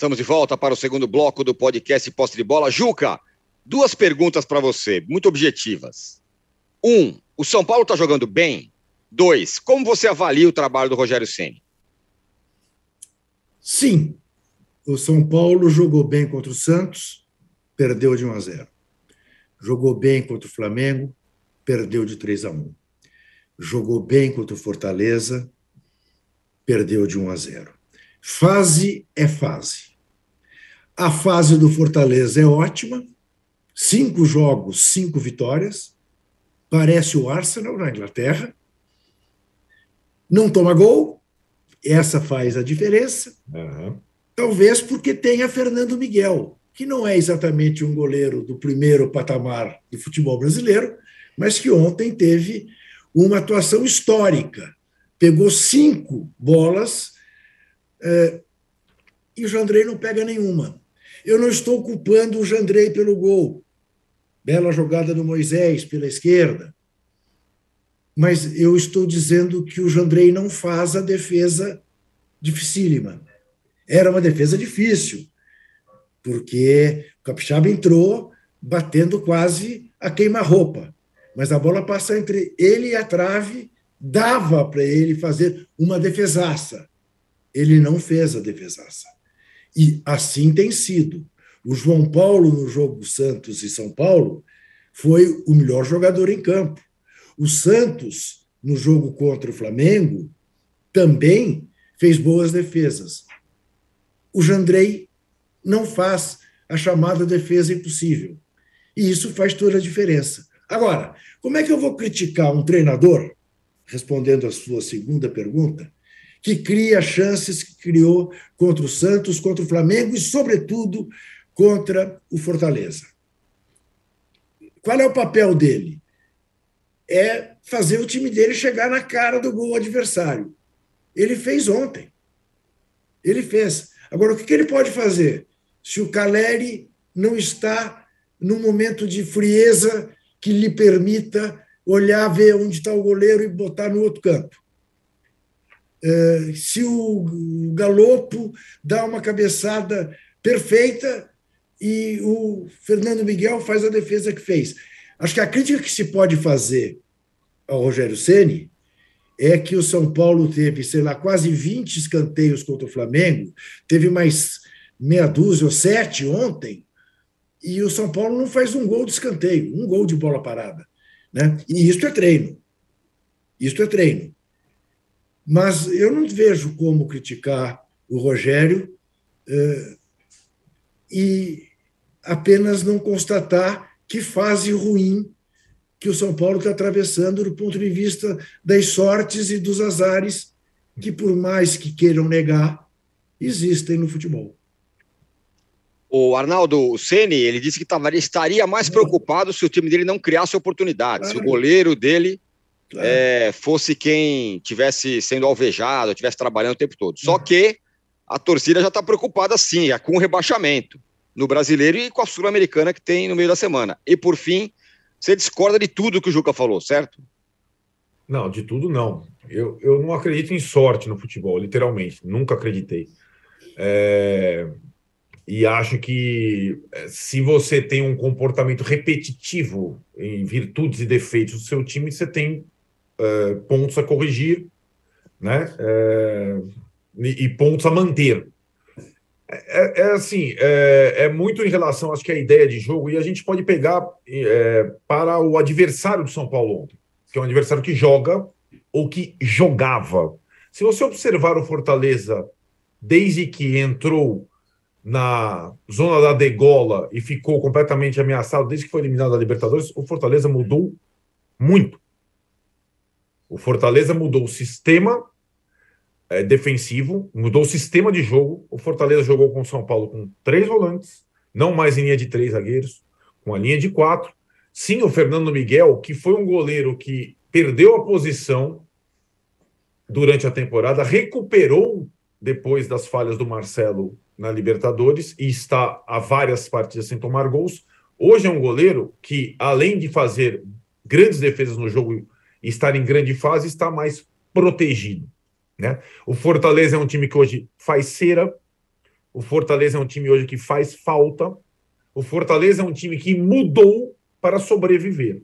Estamos de volta para o segundo bloco do podcast Posse de Bola. Juca, duas perguntas para você, muito objetivas. Um, o São Paulo está jogando bem? Dois, como você avalia o trabalho do Rogério Ceni? Sim, o São Paulo jogou bem contra o Santos, perdeu de 1 a 0. Jogou bem contra o Flamengo, perdeu de 3 a 1. Jogou bem contra o Fortaleza, perdeu de 1 a 0. Fase é fase. A fase do Fortaleza é ótima, cinco jogos, cinco vitórias. Parece o Arsenal na Inglaterra. Não toma gol, essa faz a diferença. Uhum. Talvez porque tenha Fernando Miguel, que não é exatamente um goleiro do primeiro patamar do futebol brasileiro, mas que ontem teve uma atuação histórica. Pegou cinco bolas é, e o Jandrei não pega nenhuma. Eu não estou culpando o Jandrei pelo gol. Bela jogada do Moisés pela esquerda. Mas eu estou dizendo que o Jandrei não faz a defesa dificílima. Era uma defesa difícil, porque o Capixaba entrou batendo quase a queima-roupa. Mas a bola passa entre ele e a trave, dava para ele fazer uma defesaça. Ele não fez a defesaça. E assim tem sido. O João Paulo, no jogo Santos e São Paulo, foi o melhor jogador em campo. O Santos, no jogo contra o Flamengo, também fez boas defesas. O Jandrei não faz a chamada defesa impossível. E isso faz toda a diferença. Agora, como é que eu vou criticar um treinador, respondendo à sua segunda pergunta, que cria chances que criou contra o Santos, contra o Flamengo e, sobretudo, contra o Fortaleza. Qual é o papel dele? É fazer o time dele chegar na cara do gol adversário. Ele fez ontem. Ele fez. Agora, o que ele pode fazer? Se o Caleri não está num momento de frieza que lhe permita olhar, ver onde está o goleiro e botar no outro canto. É, se o Galopo dá uma cabeçada perfeita e o Fernando Miguel faz a defesa que fez. Acho que a crítica que se pode fazer ao Rogério Ceni é que o São Paulo teve, sei lá, quase 20 escanteios contra o Flamengo, teve mais meia dúzia ou sete ontem, e o São Paulo não faz um gol de escanteio, um gol de bola parada. Né? E isso é treino. Isso é treino. Mas eu não vejo como criticar o Rogério eh, e apenas não constatar que fase ruim que o São Paulo está atravessando do ponto de vista das sortes e dos azares que, por mais que queiram negar, existem no futebol. O Arnaldo Ceni ele disse que estaria mais preocupado se o time dele não criasse oportunidades, claro. se o goleiro dele claro. é, fosse quem tivesse sendo alvejado, tivesse trabalhando o tempo todo. Só uhum. que a torcida já está preocupada sim, é com o rebaixamento no brasileiro e com a sul-americana que tem no meio da semana. E por fim, você discorda de tudo que o Juca falou, certo? Não, de tudo não. Eu, eu não acredito em sorte no futebol, literalmente. Nunca acreditei. É... E acho que é, se você tem um comportamento repetitivo em virtudes e defeitos do seu time, você tem uh, pontos a corrigir né? É, e, pontos a manter. É, é, é assim, é, é, muito em relação, acho que a ideia de jogo, e a gente pode pegar é, para o adversário do São Paulo ontem, que é um adversário que joga ou que jogava. Se você observar o Fortaleza desde que entrou na zona da degola e ficou completamente ameaçado desde que foi eliminado da Libertadores, o Fortaleza mudou muito. O Fortaleza mudou o sistema é, defensivo, mudou o sistema de jogo. O Fortaleza jogou com o São Paulo com três volantes, não mais em linha de três zagueiros, com a linha de quatro. Sim, o Fernando Miguel, que foi um goleiro que perdeu a posição durante a temporada, recuperou depois das falhas do Marcelo na Libertadores e está há várias partidas sem tomar gols. Hoje é um goleiro que, além de fazer grandes defesas no jogo estar em grande fase, está mais protegido. Né? O Fortaleza é um time que hoje faz cera, o Fortaleza é um time hoje que faz falta, o Fortaleza é um time que mudou para sobreviver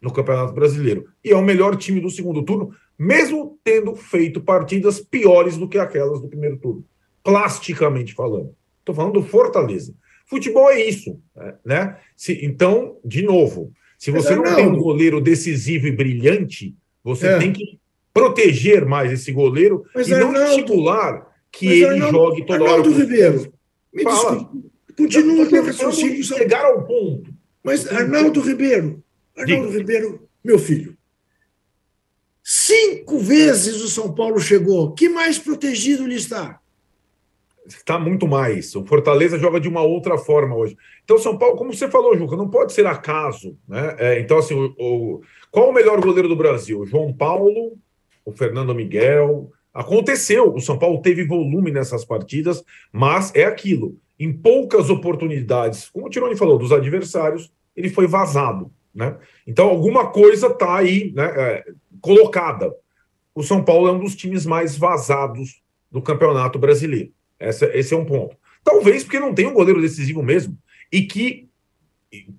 no Campeonato Brasileiro. E é o melhor time do segundo turno, mesmo tendo feito partidas piores do que aquelas do primeiro turno plasticamente falando. Estou falando do Fortaleza. Futebol é isso, né? Se, então, de novo, se você não, não, tem um goleiro decisivo e brilhante, você é. tem que proteger mais esse goleiro Mas, e não Arnaldo, estimular que ele Arnaldo, jogue toda Arnaldo hora. Ribeiro, me desculpe, continua o raciocínio. Chegar ao ponto. Mas, Arnaldo Ribeiro, Arnaldo Diga. Ribeiro, meu filho, cinco vezes o São Paulo chegou. Que mais protegido ele está? Está muito mais. O Fortaleza joga de uma outra forma hoje. Então, São Paulo, como você falou, Juca, não pode ser acaso. Né? É, então, assim, o, o, qual o melhor goleiro do Brasil? João Paulo, o Fernando Miguel. Aconteceu, o São Paulo teve volume nessas partidas, mas é aquilo. Em poucas oportunidades, como o Tironi falou, dos adversários, ele foi vazado. Né? Então, alguma coisa está aí né, é, colocada. O São Paulo é um dos times mais vazados do Campeonato Brasileiro. Essa, esse é um ponto. Talvez porque não tem um goleiro decisivo mesmo e que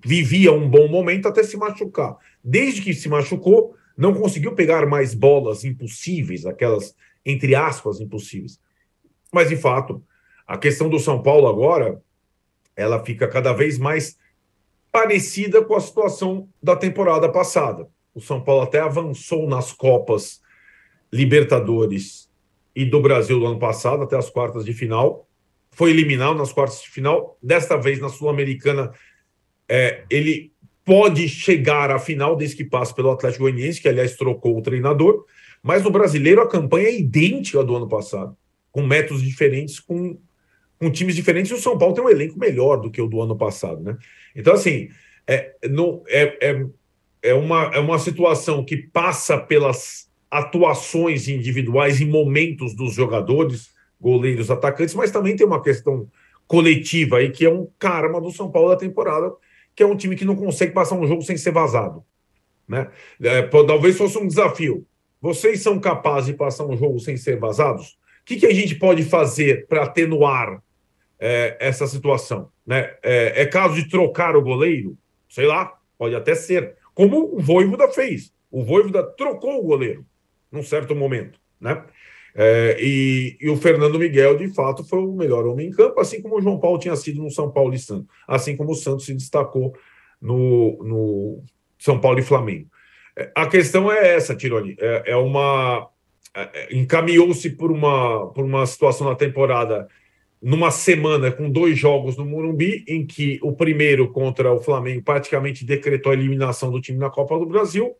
vivia um bom momento até se machucar. Desde que se machucou, não conseguiu pegar mais bolas impossíveis, aquelas, entre aspas, impossíveis. Mas, de fato, a questão do São Paulo agora, ela fica cada vez mais parecida com a situação da temporada passada. O São Paulo até avançou nas Copas Libertadores e do Brasil do ano passado, até as quartas de final. Foi eliminado nas quartas de final. Desta vez, na Sul-Americana, é, ele pode chegar à final desde que passe pelo Atlético Goianiense, que aliás trocou o treinador. Mas no brasileiro a campanha é idêntica do ano passado, com métodos diferentes, com, com times diferentes. E o São Paulo tem um elenco melhor do que o do ano passado, né? Então, assim, é, no, é, é, é, uma, é uma situação que passa pelas atuações individuais e momentos dos jogadores, goleiros, atacantes, mas também tem uma questão coletiva aí que é um karma do São Paulo da temporada, que é um time que não consegue passar um jogo sem ser vazado. Né? É, talvez fosse um desafio. Vocês são capazes de passar um jogo sem ser vazados? O que, que a gente pode fazer para atenuar é, essa situação? Né? É, é, caso de trocar o goleiro? Sei lá, pode até ser. Como o Voivoda fez. O Voivoda trocou o goleiro num certo momento, né? É, e, e, o Fernando Miguel, de fato, foi o melhor homem em campo, assim como o João Paulo tinha sido no São Paulo e Santos, assim como o Santos se destacou no, no São Paulo e Flamengo. É, a questão é essa, Tironi, é, é uma é, é, encaminhou-se por uma, por uma situação na temporada numa semana com dois jogos no Morumbi, em que o primeiro contra o Flamengo praticamente decretou a eliminação do time na Copa do Brasil,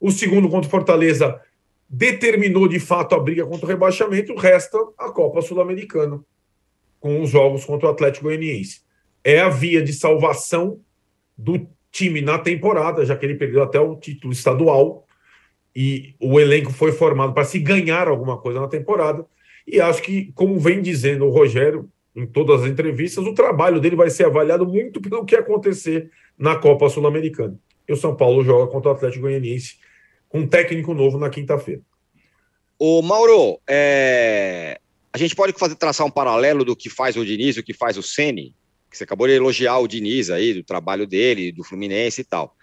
o segundo contra o Fortaleza determinou de fato a briga contra o rebaixamento, resta a Copa Sul-Americana, com os jogos contra o Atlético Goianiense. É a via de salvação do time na temporada, já que ele perdeu até o título estadual e o elenco foi formado para se ganhar alguma coisa na temporada. E acho que, como vem dizendo o Rogério em todas as entrevistas, o trabalho dele vai ser avaliado muito pelo que acontecer na Copa Sul-Americana. E o São Paulo joga contra o Atlético Goianiense com um técnico novo na quinta-feira. O Mauro, é... a gente pode fazer traçar um paralelo do que faz o Diniz e o que faz o Ceni, que você acabou de elogiar o Diniz aí, do trabalho dele, do Fluminense e tal.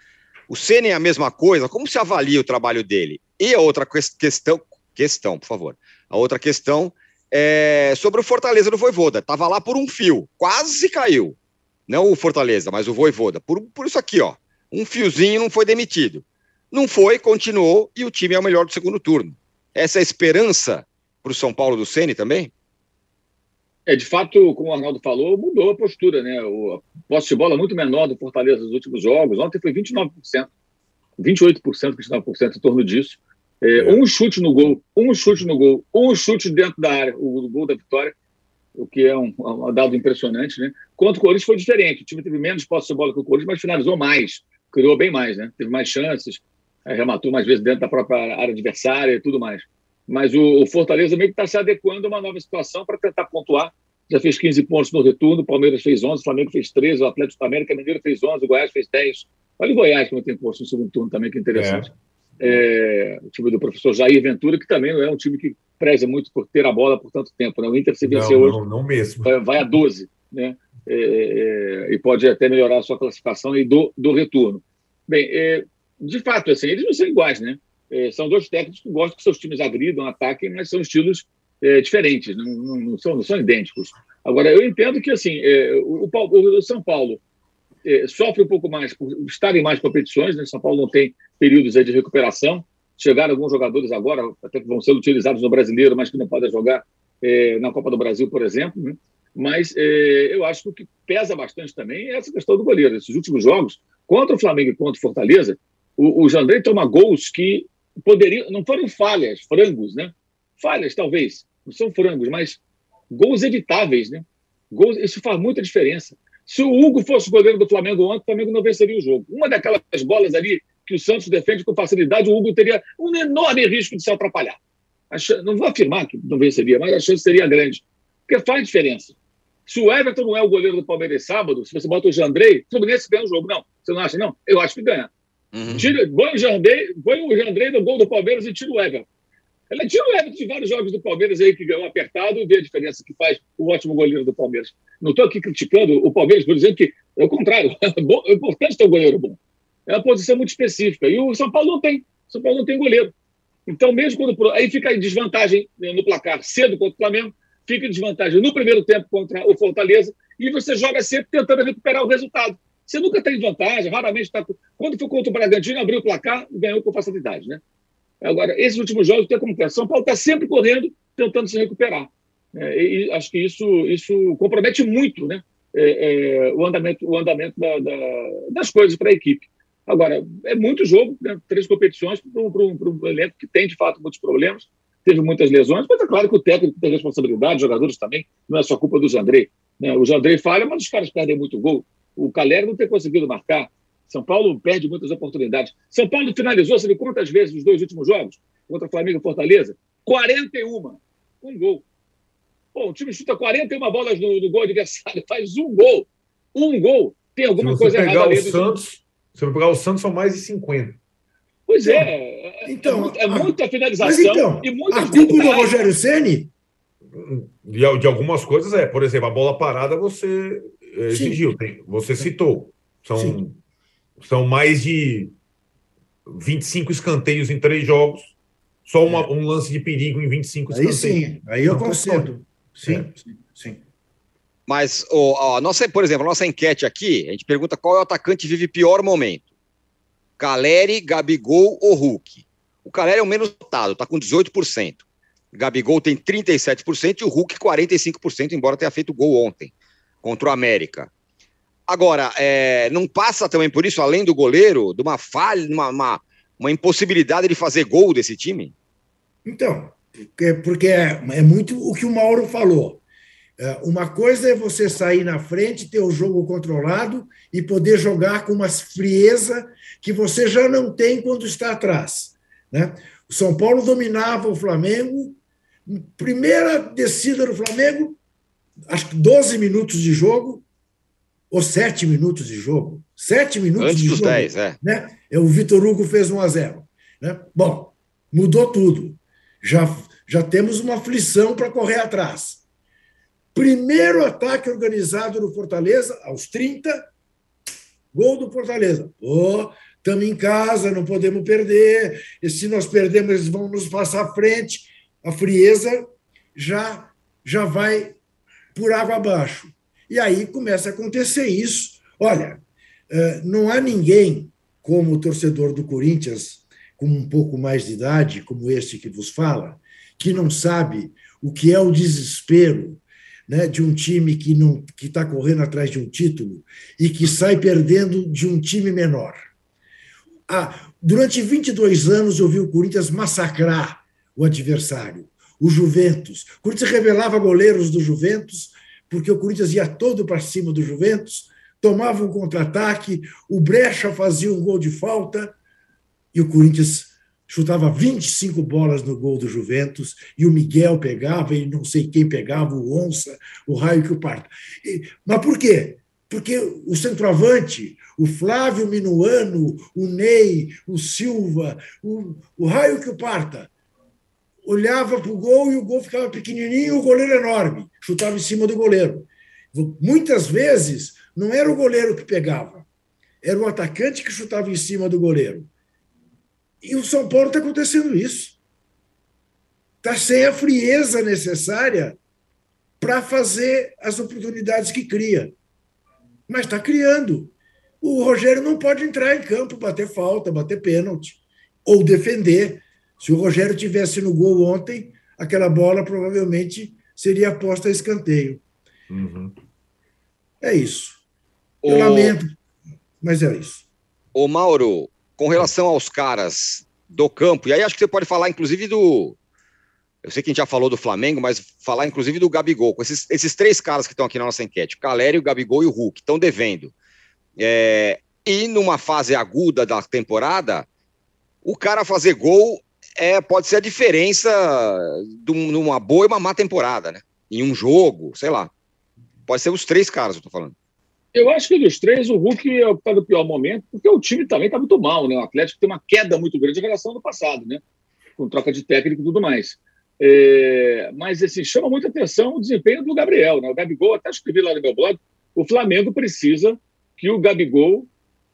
O Ceni é a mesma coisa? Como se avalia o trabalho dele? E a outra questão, questão, por favor. A outra questão é sobre o Fortaleza do Voivoda. Tava lá por um fio, quase caiu. Não o Fortaleza, mas o Voivoda. Por, por isso aqui, ó. Um fiozinho não foi demitido. Não foi, continuou e o time é o melhor do segundo turno. Essa é a esperança para o São Paulo do Ceni também? É, de fato, como o Arnaldo falou, mudou a postura, né? O posse de bola é muito menor do Fortaleza nos últimos jogos. Ontem foi 29%, 28%, 29% em torno disso. É, é. Um chute no gol, um chute no gol, um chute dentro da área, o, o gol da vitória, o que é um, um, dado impressionante, né? Contra o Corinthians foi diferente. O time teve menos posse de bola que o Corinthians, mas finalizou mais, criou bem mais, né? Teve mais chances, rematou mais vezes dentro da própria área adversária e tudo mais. Mas o, o Fortaleza meio que está se adequando a uma nova situação para tentar pontuar. Já fez 15 pontos no retorno, o Palmeiras fez 11, o Flamengo fez 13, o Atlético da América Mineiro fez 11, o Goiás fez 10. Olha o Goiás como tem posto no segundo turno também, que interessante. É. É, o time do professor Jair Ventura, que também não é um time que preza muito por ter a bola por tanto tempo. Né? O Inter se venceu hoje. Não, não mesmo. Vai, a 12, né? É, é, e pode até melhorar a sua classificação e do, do retorno. Bem, é, de fato, assim, eles não são iguais, né? É, são dois técnicos que gostam que seus times agridam, ataquem, mas são estilos é, diferentes, não, não, não, são, não são idênticos. Agora, eu entendo que assim, é, o, o, São Paulo é, sofre um pouco mais por estar em mais competições, né? São Paulo não tem períodos de recuperação. Chegaram alguns jogadores agora, até que vão ser utilizados no brasileiro, mas que não podem jogar é, na Copa do Brasil, por exemplo. Né? Mas eu acho que o que pesa bastante também é essa questão do goleiro. Esses últimos jogos, contra o Flamengo e contra o Fortaleza, o, o Jandrei toma gols que poderiam, não foram falhas, frangos, né? Falhas, talvez, não são frangos, mas gols evitáveis, né? Gols, isso faz muita diferença. Se o Hugo fosse o goleiro do Flamengo ontem, o Flamengo não venceria o jogo. Uma daquelas bolas ali que o Santos defende com facilidade, o Hugo teria um enorme risco de se atrapalhar. Não vou afirmar que não venceria, mas a chance seria grande. Porque faz diferença. Se o Everton não é o goleiro do Palmeiras sábado, se você bota o Jandrei, o Fluminense ganha o jogo. Não, você não acha, não? Eu acho que ganha. Uhum. O Jandrei, no gol do Palmeiras e tira o Everton. Ela tira o Everton de vários jogos do Palmeiras aí que ganhou apertado e vê a diferença que faz o ótimo goleiro do Palmeiras. Não estou aqui criticando o Palmeiras, por dizendo que é o contrário. É importante ter um goleiro bom. É uma posição muito específica. E o São Paulo não tem. O São Paulo não tem goleiro. Então, mesmo quando. Aí fica em desvantagem no placar cedo contra o Flamengo, fica em desvantagem no primeiro tempo contra o Fortaleza, e você joga sempre tentando recuperar o resultado. Você nunca tem vantagem, raramente está. Quando foi contra o Bragantino, abriu o placar e ganhou com facilidade, né? Agora, esses últimos jogos tem como que é. São Paulo está sempre correndo, tentando se recuperar. É, e acho que isso, isso compromete muito né? É, é, o andamento, o andamento da, da, das coisas para a equipe. Agora, é muito jogo, né? três competições para um, um, elenco que tem, de fato, muitos problemas, teve muitas lesões, mas é claro que o técnico tem responsabilidade, os jogadores também, não é só culpa do Jandrei. Né? O Jandrei falha, mas os caras perdem muito gol o Caleri não ter conseguido marcar. São Paulo perde muitas oportunidades. São Paulo finalizou, sabe quantas vezes nos dois últimos jogos? Contra Flamengo e Fortaleza? 41. Um gol. Pô, o time chuta 41 bolas no, no gol adversário, faz um gol. Um gol. Tem alguma coisa errada ali. Santos, se você pegar o Santos, são mais de 50. Pois é. Então, é, é muita a, finalização então, e muita A culpa do Rogério Ceni de, de algumas coisas é, por exemplo, a bola parada você exigiu. Tem, você citou. São, são mais de 25 escanteios em três jogos. Só uma, é. um lance de perigo em 25 aí escanteios. Sim, aí eu concordo. Sim, é. sim, sim. Mas, ó, nossa, por exemplo, a nossa enquete aqui, a gente pergunta qual é o atacante que vive pior momento. Caleri, Gabigol ou Hulk? O Caleri é o menos votado, está com 18%. Gabigol tem 37% e o Hulk 45%, embora tenha feito gol ontem contra o América. Agora, é, não passa também por isso, além do goleiro, de uma falha, uma, uma, uma impossibilidade de fazer gol desse time? Então, porque, porque é, é, muito o que o Mauro falou. É, uma coisa é você sair na frente, ter o jogo controlado e poder jogar com uma frieza que você já não tem quando está atrás. Né? O São Paulo dominava o Flamengo, primeira descida do Flamengo, acho que 12 minutos de jogo, ou 7 minutos de jogo. 7 minutos Antes de dos jogo. 10, é. Né? O Vitor Hugo fez 1 a 0 né? Bom, mudou tudo. Já, já temos uma aflição para correr atrás. Primeiro ataque organizado no Fortaleza, aos 30, gol do Fortaleza. Estava estamos em casa, não podemos perder, e se nós perdemos, eles vão nos passar à frente. A frieza já, já vai por água abaixo. E aí começa a acontecer isso. Olha, eh, não há ninguém como o torcedor do Corinthians, com um pouco mais de idade, como este que vos fala, que não sabe o que é o desespero né, de um time que não que está correndo atrás de um título e que sai perdendo de um time menor. Ah, durante 22 anos eu vi o Corinthians massacrar o adversário, o Juventus. O Corinthians revelava goleiros do Juventus, porque o Corinthians ia todo para cima do Juventus, tomava um contra-ataque, o Brecha fazia um gol de falta e o Corinthians chutava 25 bolas no gol do Juventus e o Miguel pegava e não sei quem pegava, o Onça, o Raio que o parta. E, mas por quê? Porque o centroavante, o Flávio Minuano, o Ney, o Silva, o, o Raio que o parta, olhava para o gol e o gol ficava pequenininho e o goleiro enorme, chutava em cima do goleiro. Muitas vezes não era o goleiro que pegava, era o atacante que chutava em cima do goleiro. E o São Paulo está acontecendo isso. Está sem a frieza necessária para fazer as oportunidades que cria. Mas está criando. O Rogério não pode entrar em campo, bater falta, bater pênalti ou defender. Se o Rogério tivesse no gol ontem, aquela bola provavelmente seria posta a escanteio. Uhum. É isso. Eu o... lamento, mas é isso. Ô, Mauro, com relação aos caras do campo, e aí acho que você pode falar, inclusive, do. Eu sei que a gente já falou do Flamengo, mas falar, inclusive, do Gabigol. Com esses, esses três caras que estão aqui na nossa enquete, o Calério, o Gabigol e o Hulk, estão devendo. É, e numa fase aguda da temporada, o cara fazer gol é, pode ser a diferença de uma boa e uma má temporada, né? Em um jogo, sei lá. Pode ser os três caras, eu tô falando. Eu acho que dos três, o Hulk é o que está no pior momento, porque o time também está muito mal, né? O Atlético tem uma queda muito grande em relação ao passado, né? Com troca de técnico e tudo mais. É, mas assim, chama muita atenção o desempenho do Gabriel, né? O Gabigol, até escrevi lá no meu blog, o Flamengo precisa que o Gabigol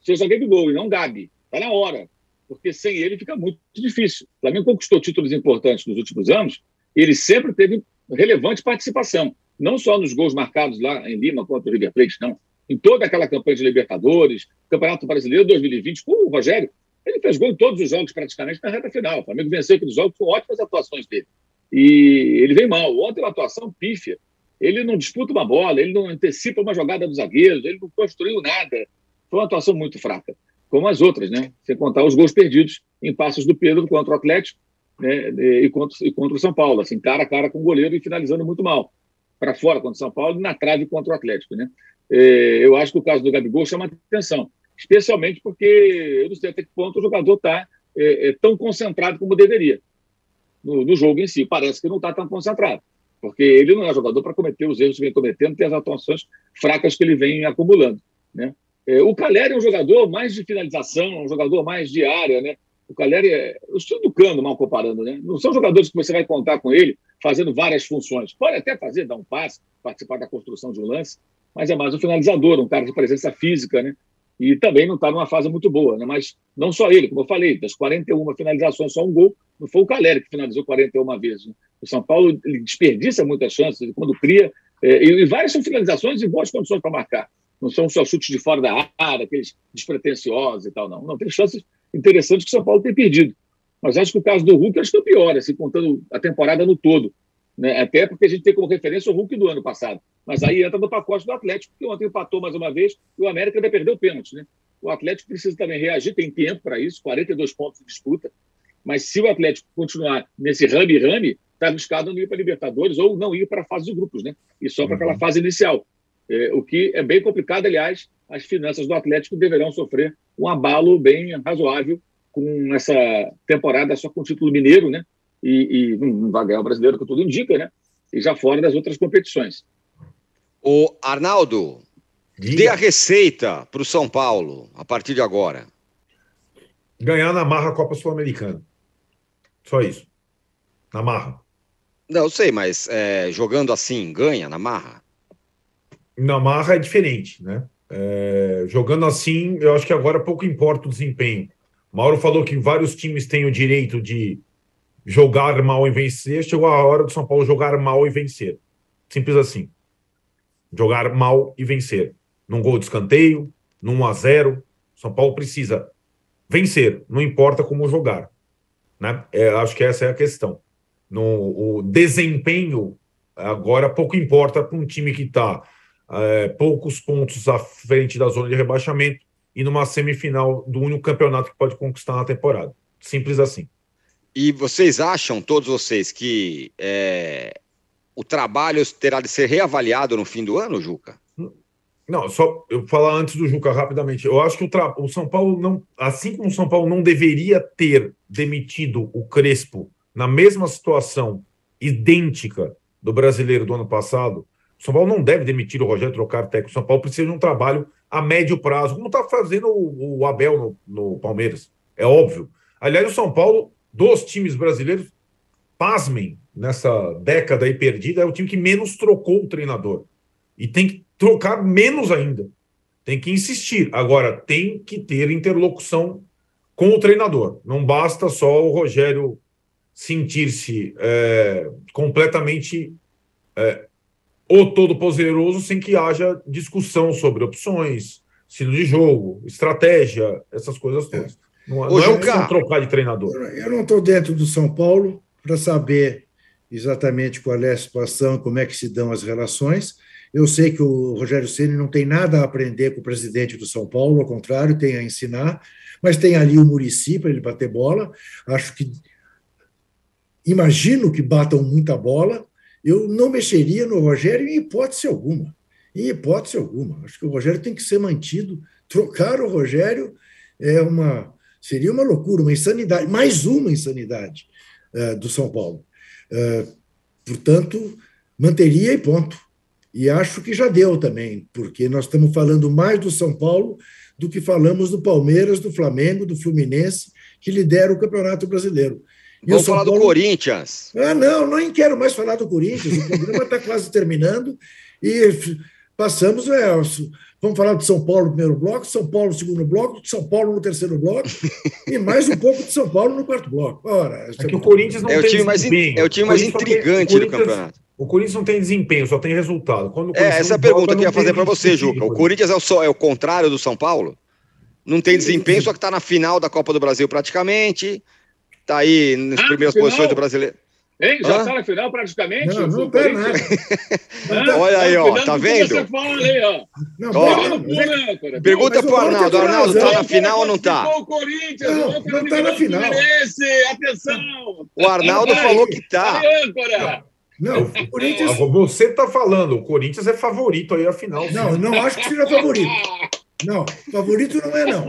seja Gabigol e não Gabi. Está na hora, porque sem ele fica muito difícil. O Flamengo conquistou títulos importantes nos últimos anos e ele sempre teve relevante participação, não só nos gols marcados lá em Lima contra o River Plate, não em toda aquela campanha de Libertadores, Campeonato Brasileiro 2020, com o Rogério, ele fez gol em todos os jogos praticamente na reta final. O Flamengo venceu aqueles jogos com ótimas atuações dele. E ele vem mal. Ontem uma atuação pífia. Ele não disputa uma bola, ele não antecipa uma jogada dos zagueiros, ele não construiu nada. Foi uma atuação muito fraca, como as outras, né? Sem contar os gols perdidos em passos do Pedro contra o Atlético né? e, contra, e contra o São Paulo, assim, cara a cara com o goleiro e finalizando muito mal. Para fora contra o São Paulo e na trave contra o Atlético, né? É, eu acho que o caso do Gabigol chama atenção, especialmente porque eu não sei até que ponto o jogador está é, é, tão concentrado como deveria no, no, jogo em si. Parece que não está tão concentrado, porque ele não é jogador para cometer os erros que vem cometendo, ter as atuações fracas que ele vem acumulando. Né? É, o Caleri é um jogador mais de finalização, um jogador mais de área, né? O Caleri é o estilo do Cano, mal comparando, né? Não são jogadores que você vai contar com ele fazendo várias funções. Pode até fazer, dar um passe, participar da construção de um lance, mas é mais um finalizador, um cara de presença física, né? E também não está numa fase muito boa, né? Mas não só ele, como eu falei, das 41 finalizações, só um gol, não foi o Caleri que finalizou 41 vezes. Né? O São Paulo desperdiça muitas chances quando cria, é, e, várias são finalizações em boas condições para marcar. Não são só chutes de fora da área, aqueles despretensiosos e tal, não. Não, tem chances interessantes que o São Paulo tem perdido. Mas acho que o caso do Hulk acho que é o pior, assim, contando a temporada no todo. Né? Até porque a gente tem como referência o Hulk do ano passado. Mas aí entra no pacote do Atlético, que ontem empatou mais uma vez e o América vai perder o pênalti. Né? O Atlético precisa também reagir, tem tempo para isso, 42 pontos de disputa. Mas se o Atlético continuar nesse rame-rame, está arriscado não ir para Libertadores ou não ir para a fase de grupos, né? E só para aquela uhum. fase inicial. É, o que é bem complicado, aliás, as finanças do Atlético deverão sofrer um abalo bem razoável com essa temporada só com o título mineiro, né? E, e não vai ganhar o brasileiro, que tudo indica, né? E já fora das outras competições. O Arnaldo, Diga. dê a receita para o São Paulo a partir de agora. Ganhar na marra a Copa Sul-Americana. Só isso. Na marra. Não, eu sei, mas é, jogando assim, ganha na marra? Na marra é diferente, né? É, jogando assim, eu acho que agora pouco importa o desempenho. Mauro falou que vários times têm o direito de jogar mal e vencer. Chegou a hora do São Paulo jogar mal e vencer. Simples assim. Jogar mal e vencer. Num gol de escanteio, num 1 a 0 São Paulo precisa vencer, não importa como jogar. Né? É, acho que essa é a questão. No, o desempenho agora pouco importa para um time que está é, poucos pontos à frente da zona de rebaixamento e numa semifinal do único campeonato que pode conquistar na temporada. Simples assim. E vocês acham, todos vocês, que é, o trabalho terá de ser reavaliado no fim do ano, Juca? Não, só eu falar antes do Juca rapidamente. Eu acho que o, o São Paulo não, assim como o São Paulo não deveria ter demitido o Crespo na mesma situação idêntica do brasileiro do ano passado, o São Paulo não deve demitir o Rogério trocar técnico. O São Paulo precisa de um trabalho a médio prazo, como está fazendo o, o Abel no, no, Palmeiras. É óbvio. Aliás, o São Paulo, dos times brasileiros, pasmem, nessa década aí perdida, é o time que menos trocou o treinador. E tem que trocar menos ainda. Tem que insistir. Agora, tem que ter interlocução com o treinador. Não basta só o Rogério sentir-se é, completamente é, o todo-poderoso sem que haja discussão sobre opções, estilo de jogo, estratégia, essas coisas todas. Não, não é um trocar de treinador. Eu não estou dentro do São Paulo para saber exatamente qual é a situação, como é que se dão as relações. Eu sei que o Rogério Ceni não tem nada a aprender com o presidente do São Paulo, ao contrário, tem a ensinar, mas tem ali o Murici para ele bater bola. Acho que imagino que batam muita bola. Eu não mexeria no Rogério em hipótese alguma. Em hipótese alguma. Acho que o Rogério tem que ser mantido. Trocar o Rogério é uma seria uma loucura, uma insanidade, mais uma insanidade uh, do São Paulo. Uh, portanto, manteria e ponto. E acho que já deu também, porque nós estamos falando mais do São Paulo do que falamos do Palmeiras, do Flamengo, do Fluminense, que lidera o Campeonato Brasileiro. Vamos falar Paulo... do Corinthians. Ah, não, não quero mais falar do Corinthians. O programa está quase terminando e passamos. É, vamos falar de São Paulo no primeiro bloco, São Paulo no segundo bloco, São Paulo no terceiro bloco e mais um pouco de São Paulo no quarto bloco. Ora, é que o Corinthians não é tem o time mais in, É o time o mais intrigante do campeonato. O Corinthians não tem desempenho, só tem resultado. Quando é, essa é a pergunta que eu ia fazer para você, Juca. O Corinthians é o, é o contrário do São Paulo? Não tem desempenho, só que está na final da Copa do Brasil praticamente. Está aí nas ah, primeiras final? posições do brasileiro. Hein? Já está na final praticamente? Não, não está nada. Olha aí, ó, tá vendo? Você fala aí, ó. Não, ó, pergunta pro Arnaldo, Arnaldo, tá na final ou não tá? O Corinthians, não, não tá na final. atenção. O Arnaldo falou que tá. Não, o Corinthians. Você está falando, o Corinthians é favorito aí a final. Não, não acho que seja favorito. Não, favorito não é, não.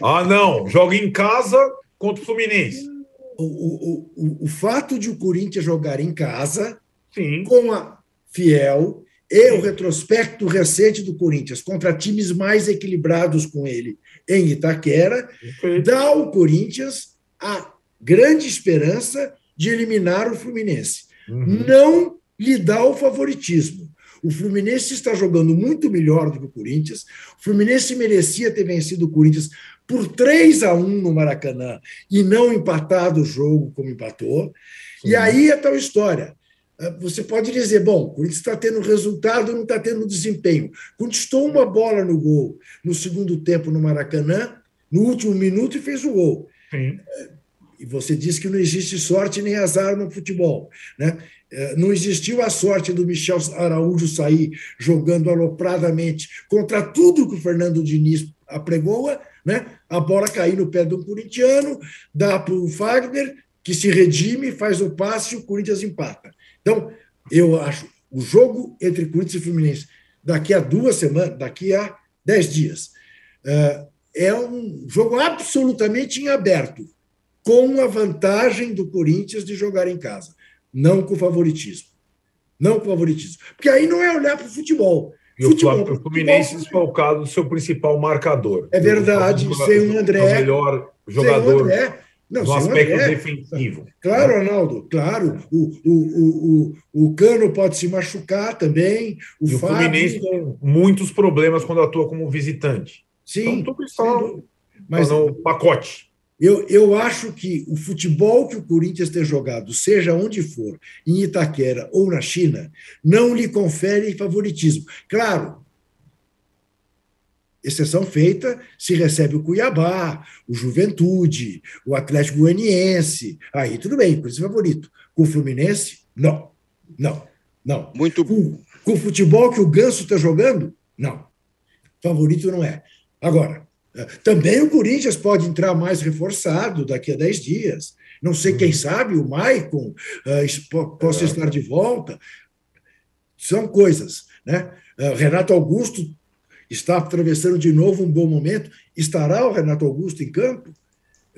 Ah, não. Joga em casa contra o Fluminense. O, o, o, o fato de o Corinthians jogar em casa, Sim. com a Fiel e o retrospecto recente do Corinthians contra times mais equilibrados com ele em Itaquera, Perfeito. dá ao Corinthians a grande esperança de eliminar o Fluminense uhum. não lhe dá o favoritismo. O Fluminense está jogando muito melhor do que o Corinthians. O Fluminense merecia ter vencido o Corinthians por 3 a 1 no Maracanã e não empatado o jogo como empatou. Sim. E aí é tal história. Ah, você pode dizer, bom, o Corinthians está tendo resultado, não está tendo desempenho. Conquistou uma bola no gol no segundo tempo no Maracanã, no último minuto, e fez o gol. Sim. E você disse que não existe sorte nem azar no futebol. Né? É, não existiu a sorte do Michel Araújo sair jogando alopradamente contra tudo que o Fernando Diniz apregoa, né? a bola cair no pé do corintiano, dá para o Fagner, que se redime, faz o passe e o Corinthians empata. Então, eu acho o jogo entre Corinthians e Fluminense daqui a duas semanas, daqui a dez dias, é, é um jogo absolutamente em aberto com a vantagem do Corinthians de jogar em casa, não com favoritismo. Não com favoritismo. Porque aí não é olhar para o futebol. E futebol, o Fluminense desfalcado do seu principal marcador. É verdade, sem o André. O melhor jogador. André, Não, no aspecto André, defensivo. Claro, Arnaldo, claro. O, o, o, o, o Cano pode se machucar também. O, e Fábio... o Fluminense tem muitos problemas quando atua como visitante. Sim. Então, tudo está mas, no pacote. Eu, eu acho que o futebol que o Corinthians tem jogado, seja onde for, em Itaquera ou na China, não lhe confere favoritismo. Claro, exceção feita se recebe o Cuiabá, o Juventude, o Atlético Goianiense. Aí tudo bem, por isso favorito. Com o Fluminense, não. Não. Não. Muito com, com o futebol que o Ganso está jogando, não. Favorito não é. Agora, também o Corinthians pode entrar mais reforçado daqui a 10 dias. Não sei quem uhum. sabe, o Maicon uh, possa estar de volta. São coisas. Né? Uh, Renato Augusto está atravessando de novo um bom momento. Estará o Renato Augusto em campo?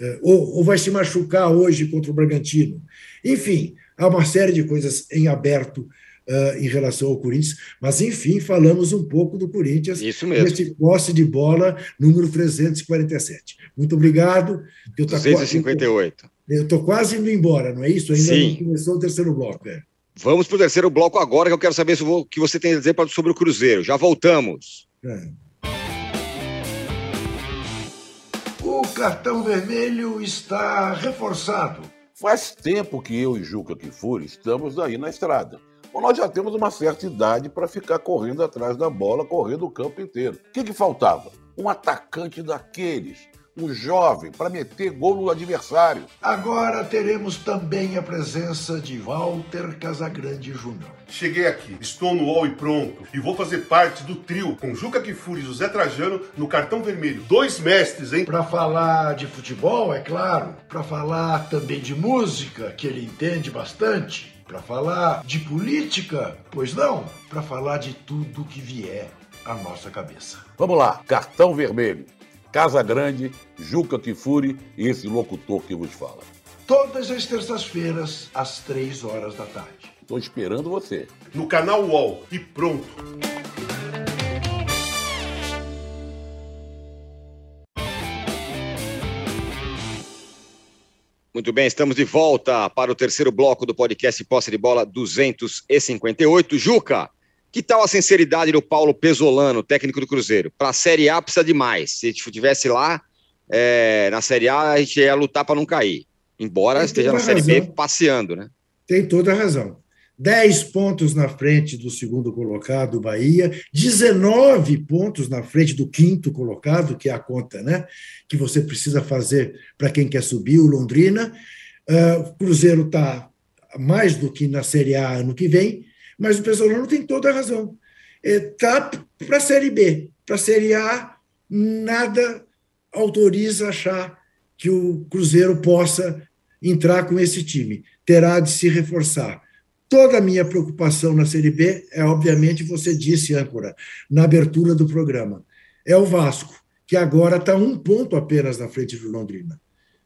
É, ou, ou vai se machucar hoje contra o Bragantino? Enfim, há uma série de coisas em aberto uh, em relação ao Corinthians, mas enfim, falamos um pouco do Corinthians Isso mesmo. nesse posse de bola número 347. Muito obrigado. Eu 258. eu estou quase indo embora, não é isso? Ainda Sim. não começou o terceiro bloco. É. Vamos para o terceiro bloco agora, que eu quero saber o que você tem a dizer sobre o Cruzeiro. Já voltamos. É. O cartão vermelho está reforçado. Faz tempo que eu e Juca Kifuri estamos aí na estrada. Bom, nós já temos uma certa idade para ficar correndo atrás da bola, correndo o campo inteiro. O que, que faltava? Um atacante daqueles um jovem para meter gol no adversário. Agora teremos também a presença de Walter Casagrande Júnior. Cheguei aqui, estou no UOL e pronto, e vou fazer parte do trio com Juca Kifuri e José Trajano no cartão vermelho. Dois mestres, hein? Para falar de futebol, é claro, para falar também de música, que ele entende bastante, para falar de política, pois não, para falar de tudo que vier à nossa cabeça. Vamos lá, cartão vermelho. Casa Grande, Juca Kifuri e esse locutor que vos fala. Todas as terças-feiras, às três horas da tarde. Estou esperando você. No canal UOL e pronto. Muito bem, estamos de volta para o terceiro bloco do podcast Posse de Bola 258. Juca, que tal a sinceridade do Paulo Pesolano, técnico do Cruzeiro? Para a Série A precisa de mais. Se estivesse lá é, na Série A, a gente ia lutar para não cair. Embora esteja na Série B passeando, né? Tem toda a razão. 10 pontos na frente do segundo colocado, Bahia, 19 pontos na frente do quinto colocado, que é a conta né, que você precisa fazer para quem quer subir, o Londrina. Uh, Cruzeiro está mais do que na Série A ano que vem, mas o Pesolano tem toda a razão. Está é, para a Série B. Para a Série A, nada autoriza achar que o Cruzeiro possa entrar com esse time. Terá de se reforçar. Toda a minha preocupação na Série B é, obviamente, você disse, âncora, na abertura do programa. É o Vasco, que agora está um ponto apenas na frente do Londrina.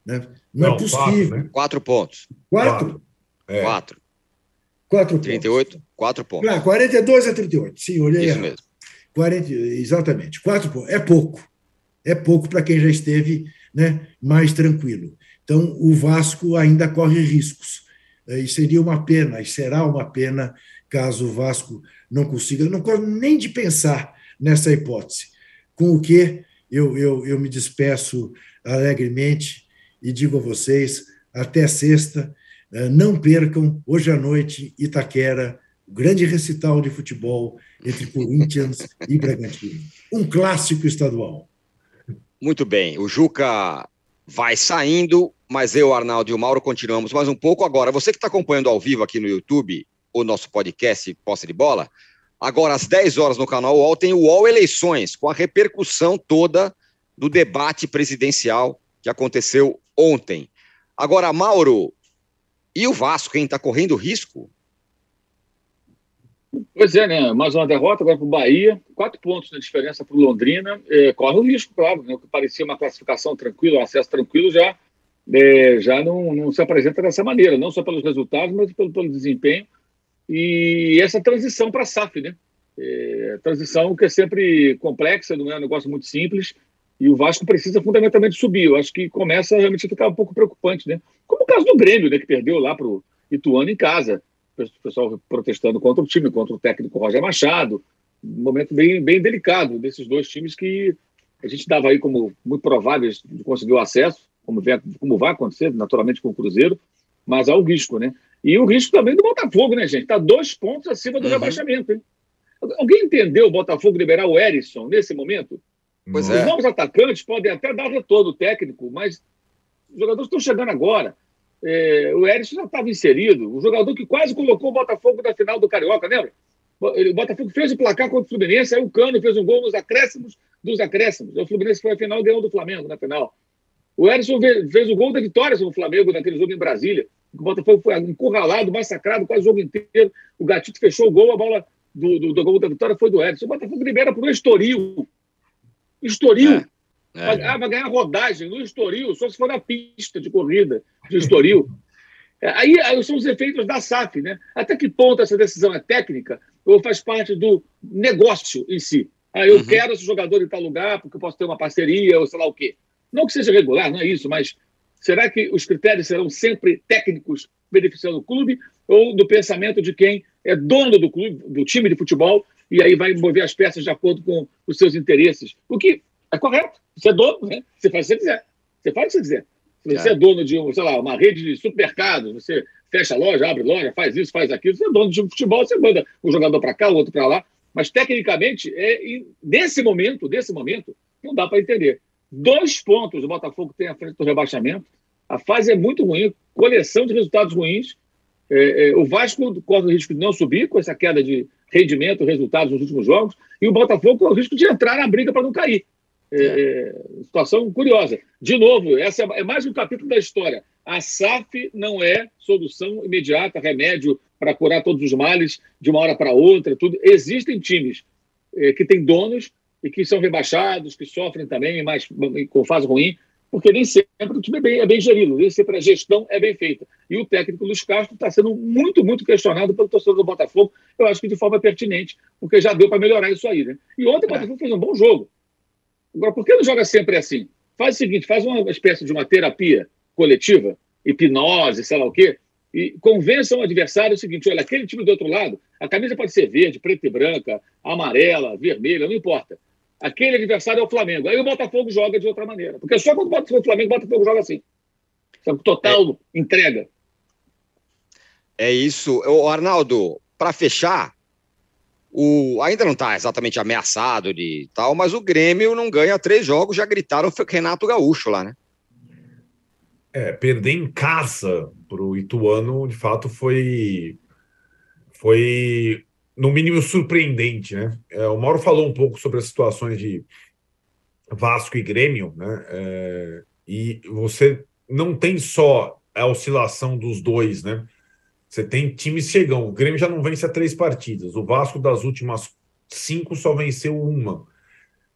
Né? Não, é Não, é possível. Quatro, né? quatro pontos. Quatro? Quatro. É. quatro. Quatro 38, pontos. quatro pontos. Ah, 42 a 38, sim, olhei. Isso mesmo. 40, exatamente, quatro pontos. É pouco. É pouco para quem já esteve né, mais tranquilo. Então, o Vasco ainda corre riscos. Eh, e seria uma pena, e será uma pena, caso o Vasco não consiga, não corre nem de pensar nessa hipótese. Com o que eu, eu, eu me despeço alegremente e digo a vocês, até sexta, é, não percam, hoje à noite, Itaquera, o grande recital de futebol entre Corinthians e Bragantino. Um clássico estadual. Muito bem, o Juca vai saindo, mas eu, Arnaldo e o Mauro continuamos mais um pouco. Agora, você que está acompanhando ao vivo aqui no YouTube o nosso podcast Posse de Bola, agora às 10 horas no canal UOL tem o UOL Eleições, com a repercussão toda do debate presidencial que aconteceu ontem. Agora, Mauro, e o Vasco, quem está correndo risco? Pois é, né? Mais uma derrota agora para o Bahia, quatro pontos de diferença para o Londrina. É, corre o risco, claro, né? O que parecia uma classificação tranquila, um acesso tranquilo, já, é, já não, não se apresenta dessa maneira, não só pelos resultados, mas pelo, pelo desempenho. E essa transição para a SAF, né? É, transição que é sempre complexa, não é um negócio muito simples. E o Vasco precisa fundamentalmente subir. Eu acho que começa realmente a ficar um pouco preocupante, né? Como o caso do Grêmio, né, que perdeu lá para o Ituano em casa. O pessoal protestando contra o time, contra o técnico Roger Machado. Um momento bem, bem delicado desses dois times que a gente dava aí como muito prováveis de conseguir o acesso, como, vem, como vai acontecer naturalmente com o Cruzeiro, mas há o risco, né? E o risco também do Botafogo, né, gente? Está dois pontos acima do uhum. rebaixamento, hein? Alguém entendeu o Botafogo liberar o Erisson nesse momento? Pois Os é. novos atacantes podem até dar retorno técnico, mas os jogadores estão chegando agora. É, o Erisson já estava inserido. O jogador que quase colocou o Botafogo na final do Carioca, lembra? O Botafogo fez o placar contra o Fluminense, aí o Cano fez um gol nos acréscimos dos acréscimos. O Fluminense foi a final e ganhou do Flamengo na final. O Erisson fez o gol da vitória sobre o Flamengo naquele jogo em Brasília. O Botafogo foi encurralado, massacrado quase o jogo inteiro. O Gatito fechou o gol, a bola do, do, do gol da vitória foi do Erisson. O Botafogo libera por um Estoril. Estoril. É. É. Vai, ah, vai ganhar rodagem no Estoril, só se for na pista de corrida de Estoril. É, aí, aí, são os efeitos da SAF, né? Até que ponto essa decisão é técnica ou faz parte do negócio em si? Ah, eu uhum. quero esse jogador em tal lugar porque eu posso ter uma parceria ou sei lá o quê. Não que seja regular, não é isso, mas será que os critérios serão sempre técnicos beneficiando o clube ou do pensamento de quem é dono do clube, do time de futebol e aí vai mover as peças de acordo com os seus interesses? O que é correto. Você é dono, né? Você faz o que você quiser. Você faz o que você quiser. Se você é, é dono de, sei lá, uma rede de supermercados, você fecha a loja, abre loja, faz isso, faz aquilo. Você é dono de futebol, você manda um jogador para cá, o outro para lá. Mas, tecnicamente, é, nesse momento, nesse momento, não dá para entender. Dois pontos o Botafogo tem à frente do rebaixamento. A fase é muito ruim, coleção de resultados ruins. É, é, o Vasco corre o risco de não subir com essa queda de rendimento, resultados nos últimos jogos, e o Botafogo corre o risco de entrar na briga para não cair. É, é, situação curiosa. De novo, essa é, é mais um capítulo da história. A SAF não é solução imediata, remédio para curar todos os males de uma hora para outra. Tudo. Existem times é, que têm donos e que são rebaixados, que sofrem também mais, com fase ruim, porque nem sempre o time é bem, é bem gerido, nem sempre a gestão é bem feita. E o técnico Luiz Castro está sendo muito, muito questionado pelo torcedor do Botafogo, eu acho que de forma pertinente, porque já deu para melhorar isso aí. Né? E ontem o Botafogo fez um bom jogo. Agora, por que não joga sempre assim? Faz o seguinte, faz uma espécie de uma terapia coletiva, hipnose, sei lá o quê, e convença o adversário o seguinte: olha, aquele time do outro lado, a camisa pode ser verde, preta e branca, amarela, vermelha, não importa. Aquele adversário é o Flamengo. Aí o Botafogo joga de outra maneira. Porque só quando o Flamengo, o Botafogo joga assim. Total é. entrega. É isso. O Arnaldo, para fechar, o, ainda não está exatamente ameaçado de tal, mas o Grêmio não ganha três jogos, já gritaram Renato Gaúcho lá, né? É, perder em casa para o Ituano, de fato, foi, foi no mínimo surpreendente, né? É, o Mauro falou um pouco sobre as situações de Vasco e Grêmio, né? É, e você não tem só a oscilação dos dois, né? Você tem times chegam. O Grêmio já não vence a três partidas. O Vasco das últimas cinco só venceu uma.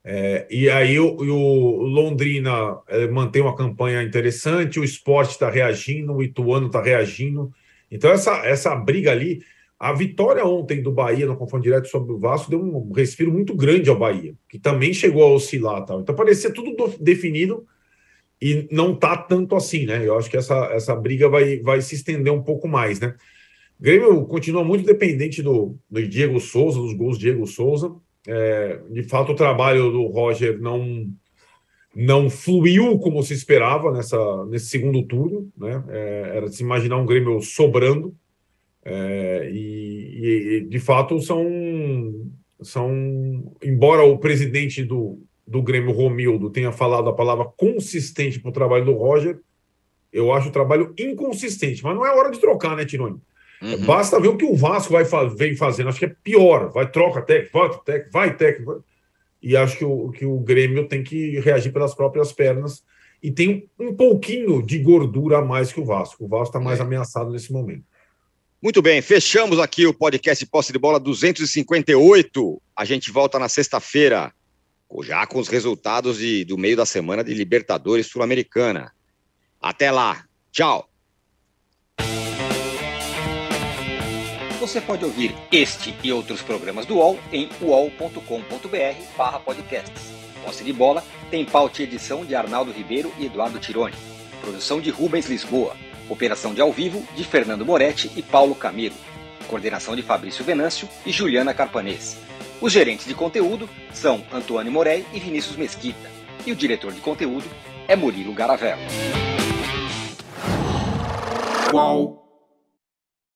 É, e aí o, o Londrina é, mantém uma campanha interessante, o esporte está reagindo, o Ituano está reagindo. Então, essa, essa briga ali, a vitória ontem do Bahia no confronto direto sobre o Vasco deu um respiro muito grande ao Bahia, que também chegou a oscilar. Tal. Então, parecia tudo do, definido e não tá tanto assim, né? Eu acho que essa, essa briga vai, vai se estender um pouco mais, né? O Grêmio continua muito dependente do, do Diego Souza, dos gols Diego Souza. É, de fato, o trabalho do Roger não não fluiu como se esperava nessa, nesse segundo turno, né? É, era de se imaginar um Grêmio sobrando. É, e, e, de fato são são embora o presidente do, do Grêmio, Romildo, tenha falado a palavra consistente para o trabalho do Roger, eu acho o trabalho inconsistente. Mas não é hora de trocar, né, Tironi? Uhum. Basta ver o que o Vasco vai, vem fazendo. Acho que é pior. Vai, troca técnico, volta técnico, vai técnico. E acho que o, que o Grêmio tem que reagir pelas próprias pernas. E tem um pouquinho de gordura a mais que o Vasco. O Vasco está mais é. ameaçado nesse momento. Muito bem, fechamos aqui o podcast Posse de Bola 258. A gente volta na sexta-feira já com os resultados de, do meio da semana de Libertadores Sul-Americana. Até lá. Tchau. Você pode ouvir este e outros programas do UOL em uol.com.br/podcasts. Posse de Bola tem pauta e edição de Arnaldo Ribeiro e Eduardo Tironi. Produção de Rubens Lisboa. Operação de ao vivo de Fernando Moretti e Paulo Camilo. Coordenação de Fabrício Venâncio e Juliana Carpanês. Os gerentes de conteúdo são Antônio Morei e Vinícius Mesquita. E o diretor de conteúdo é Murilo Garavello. Qual?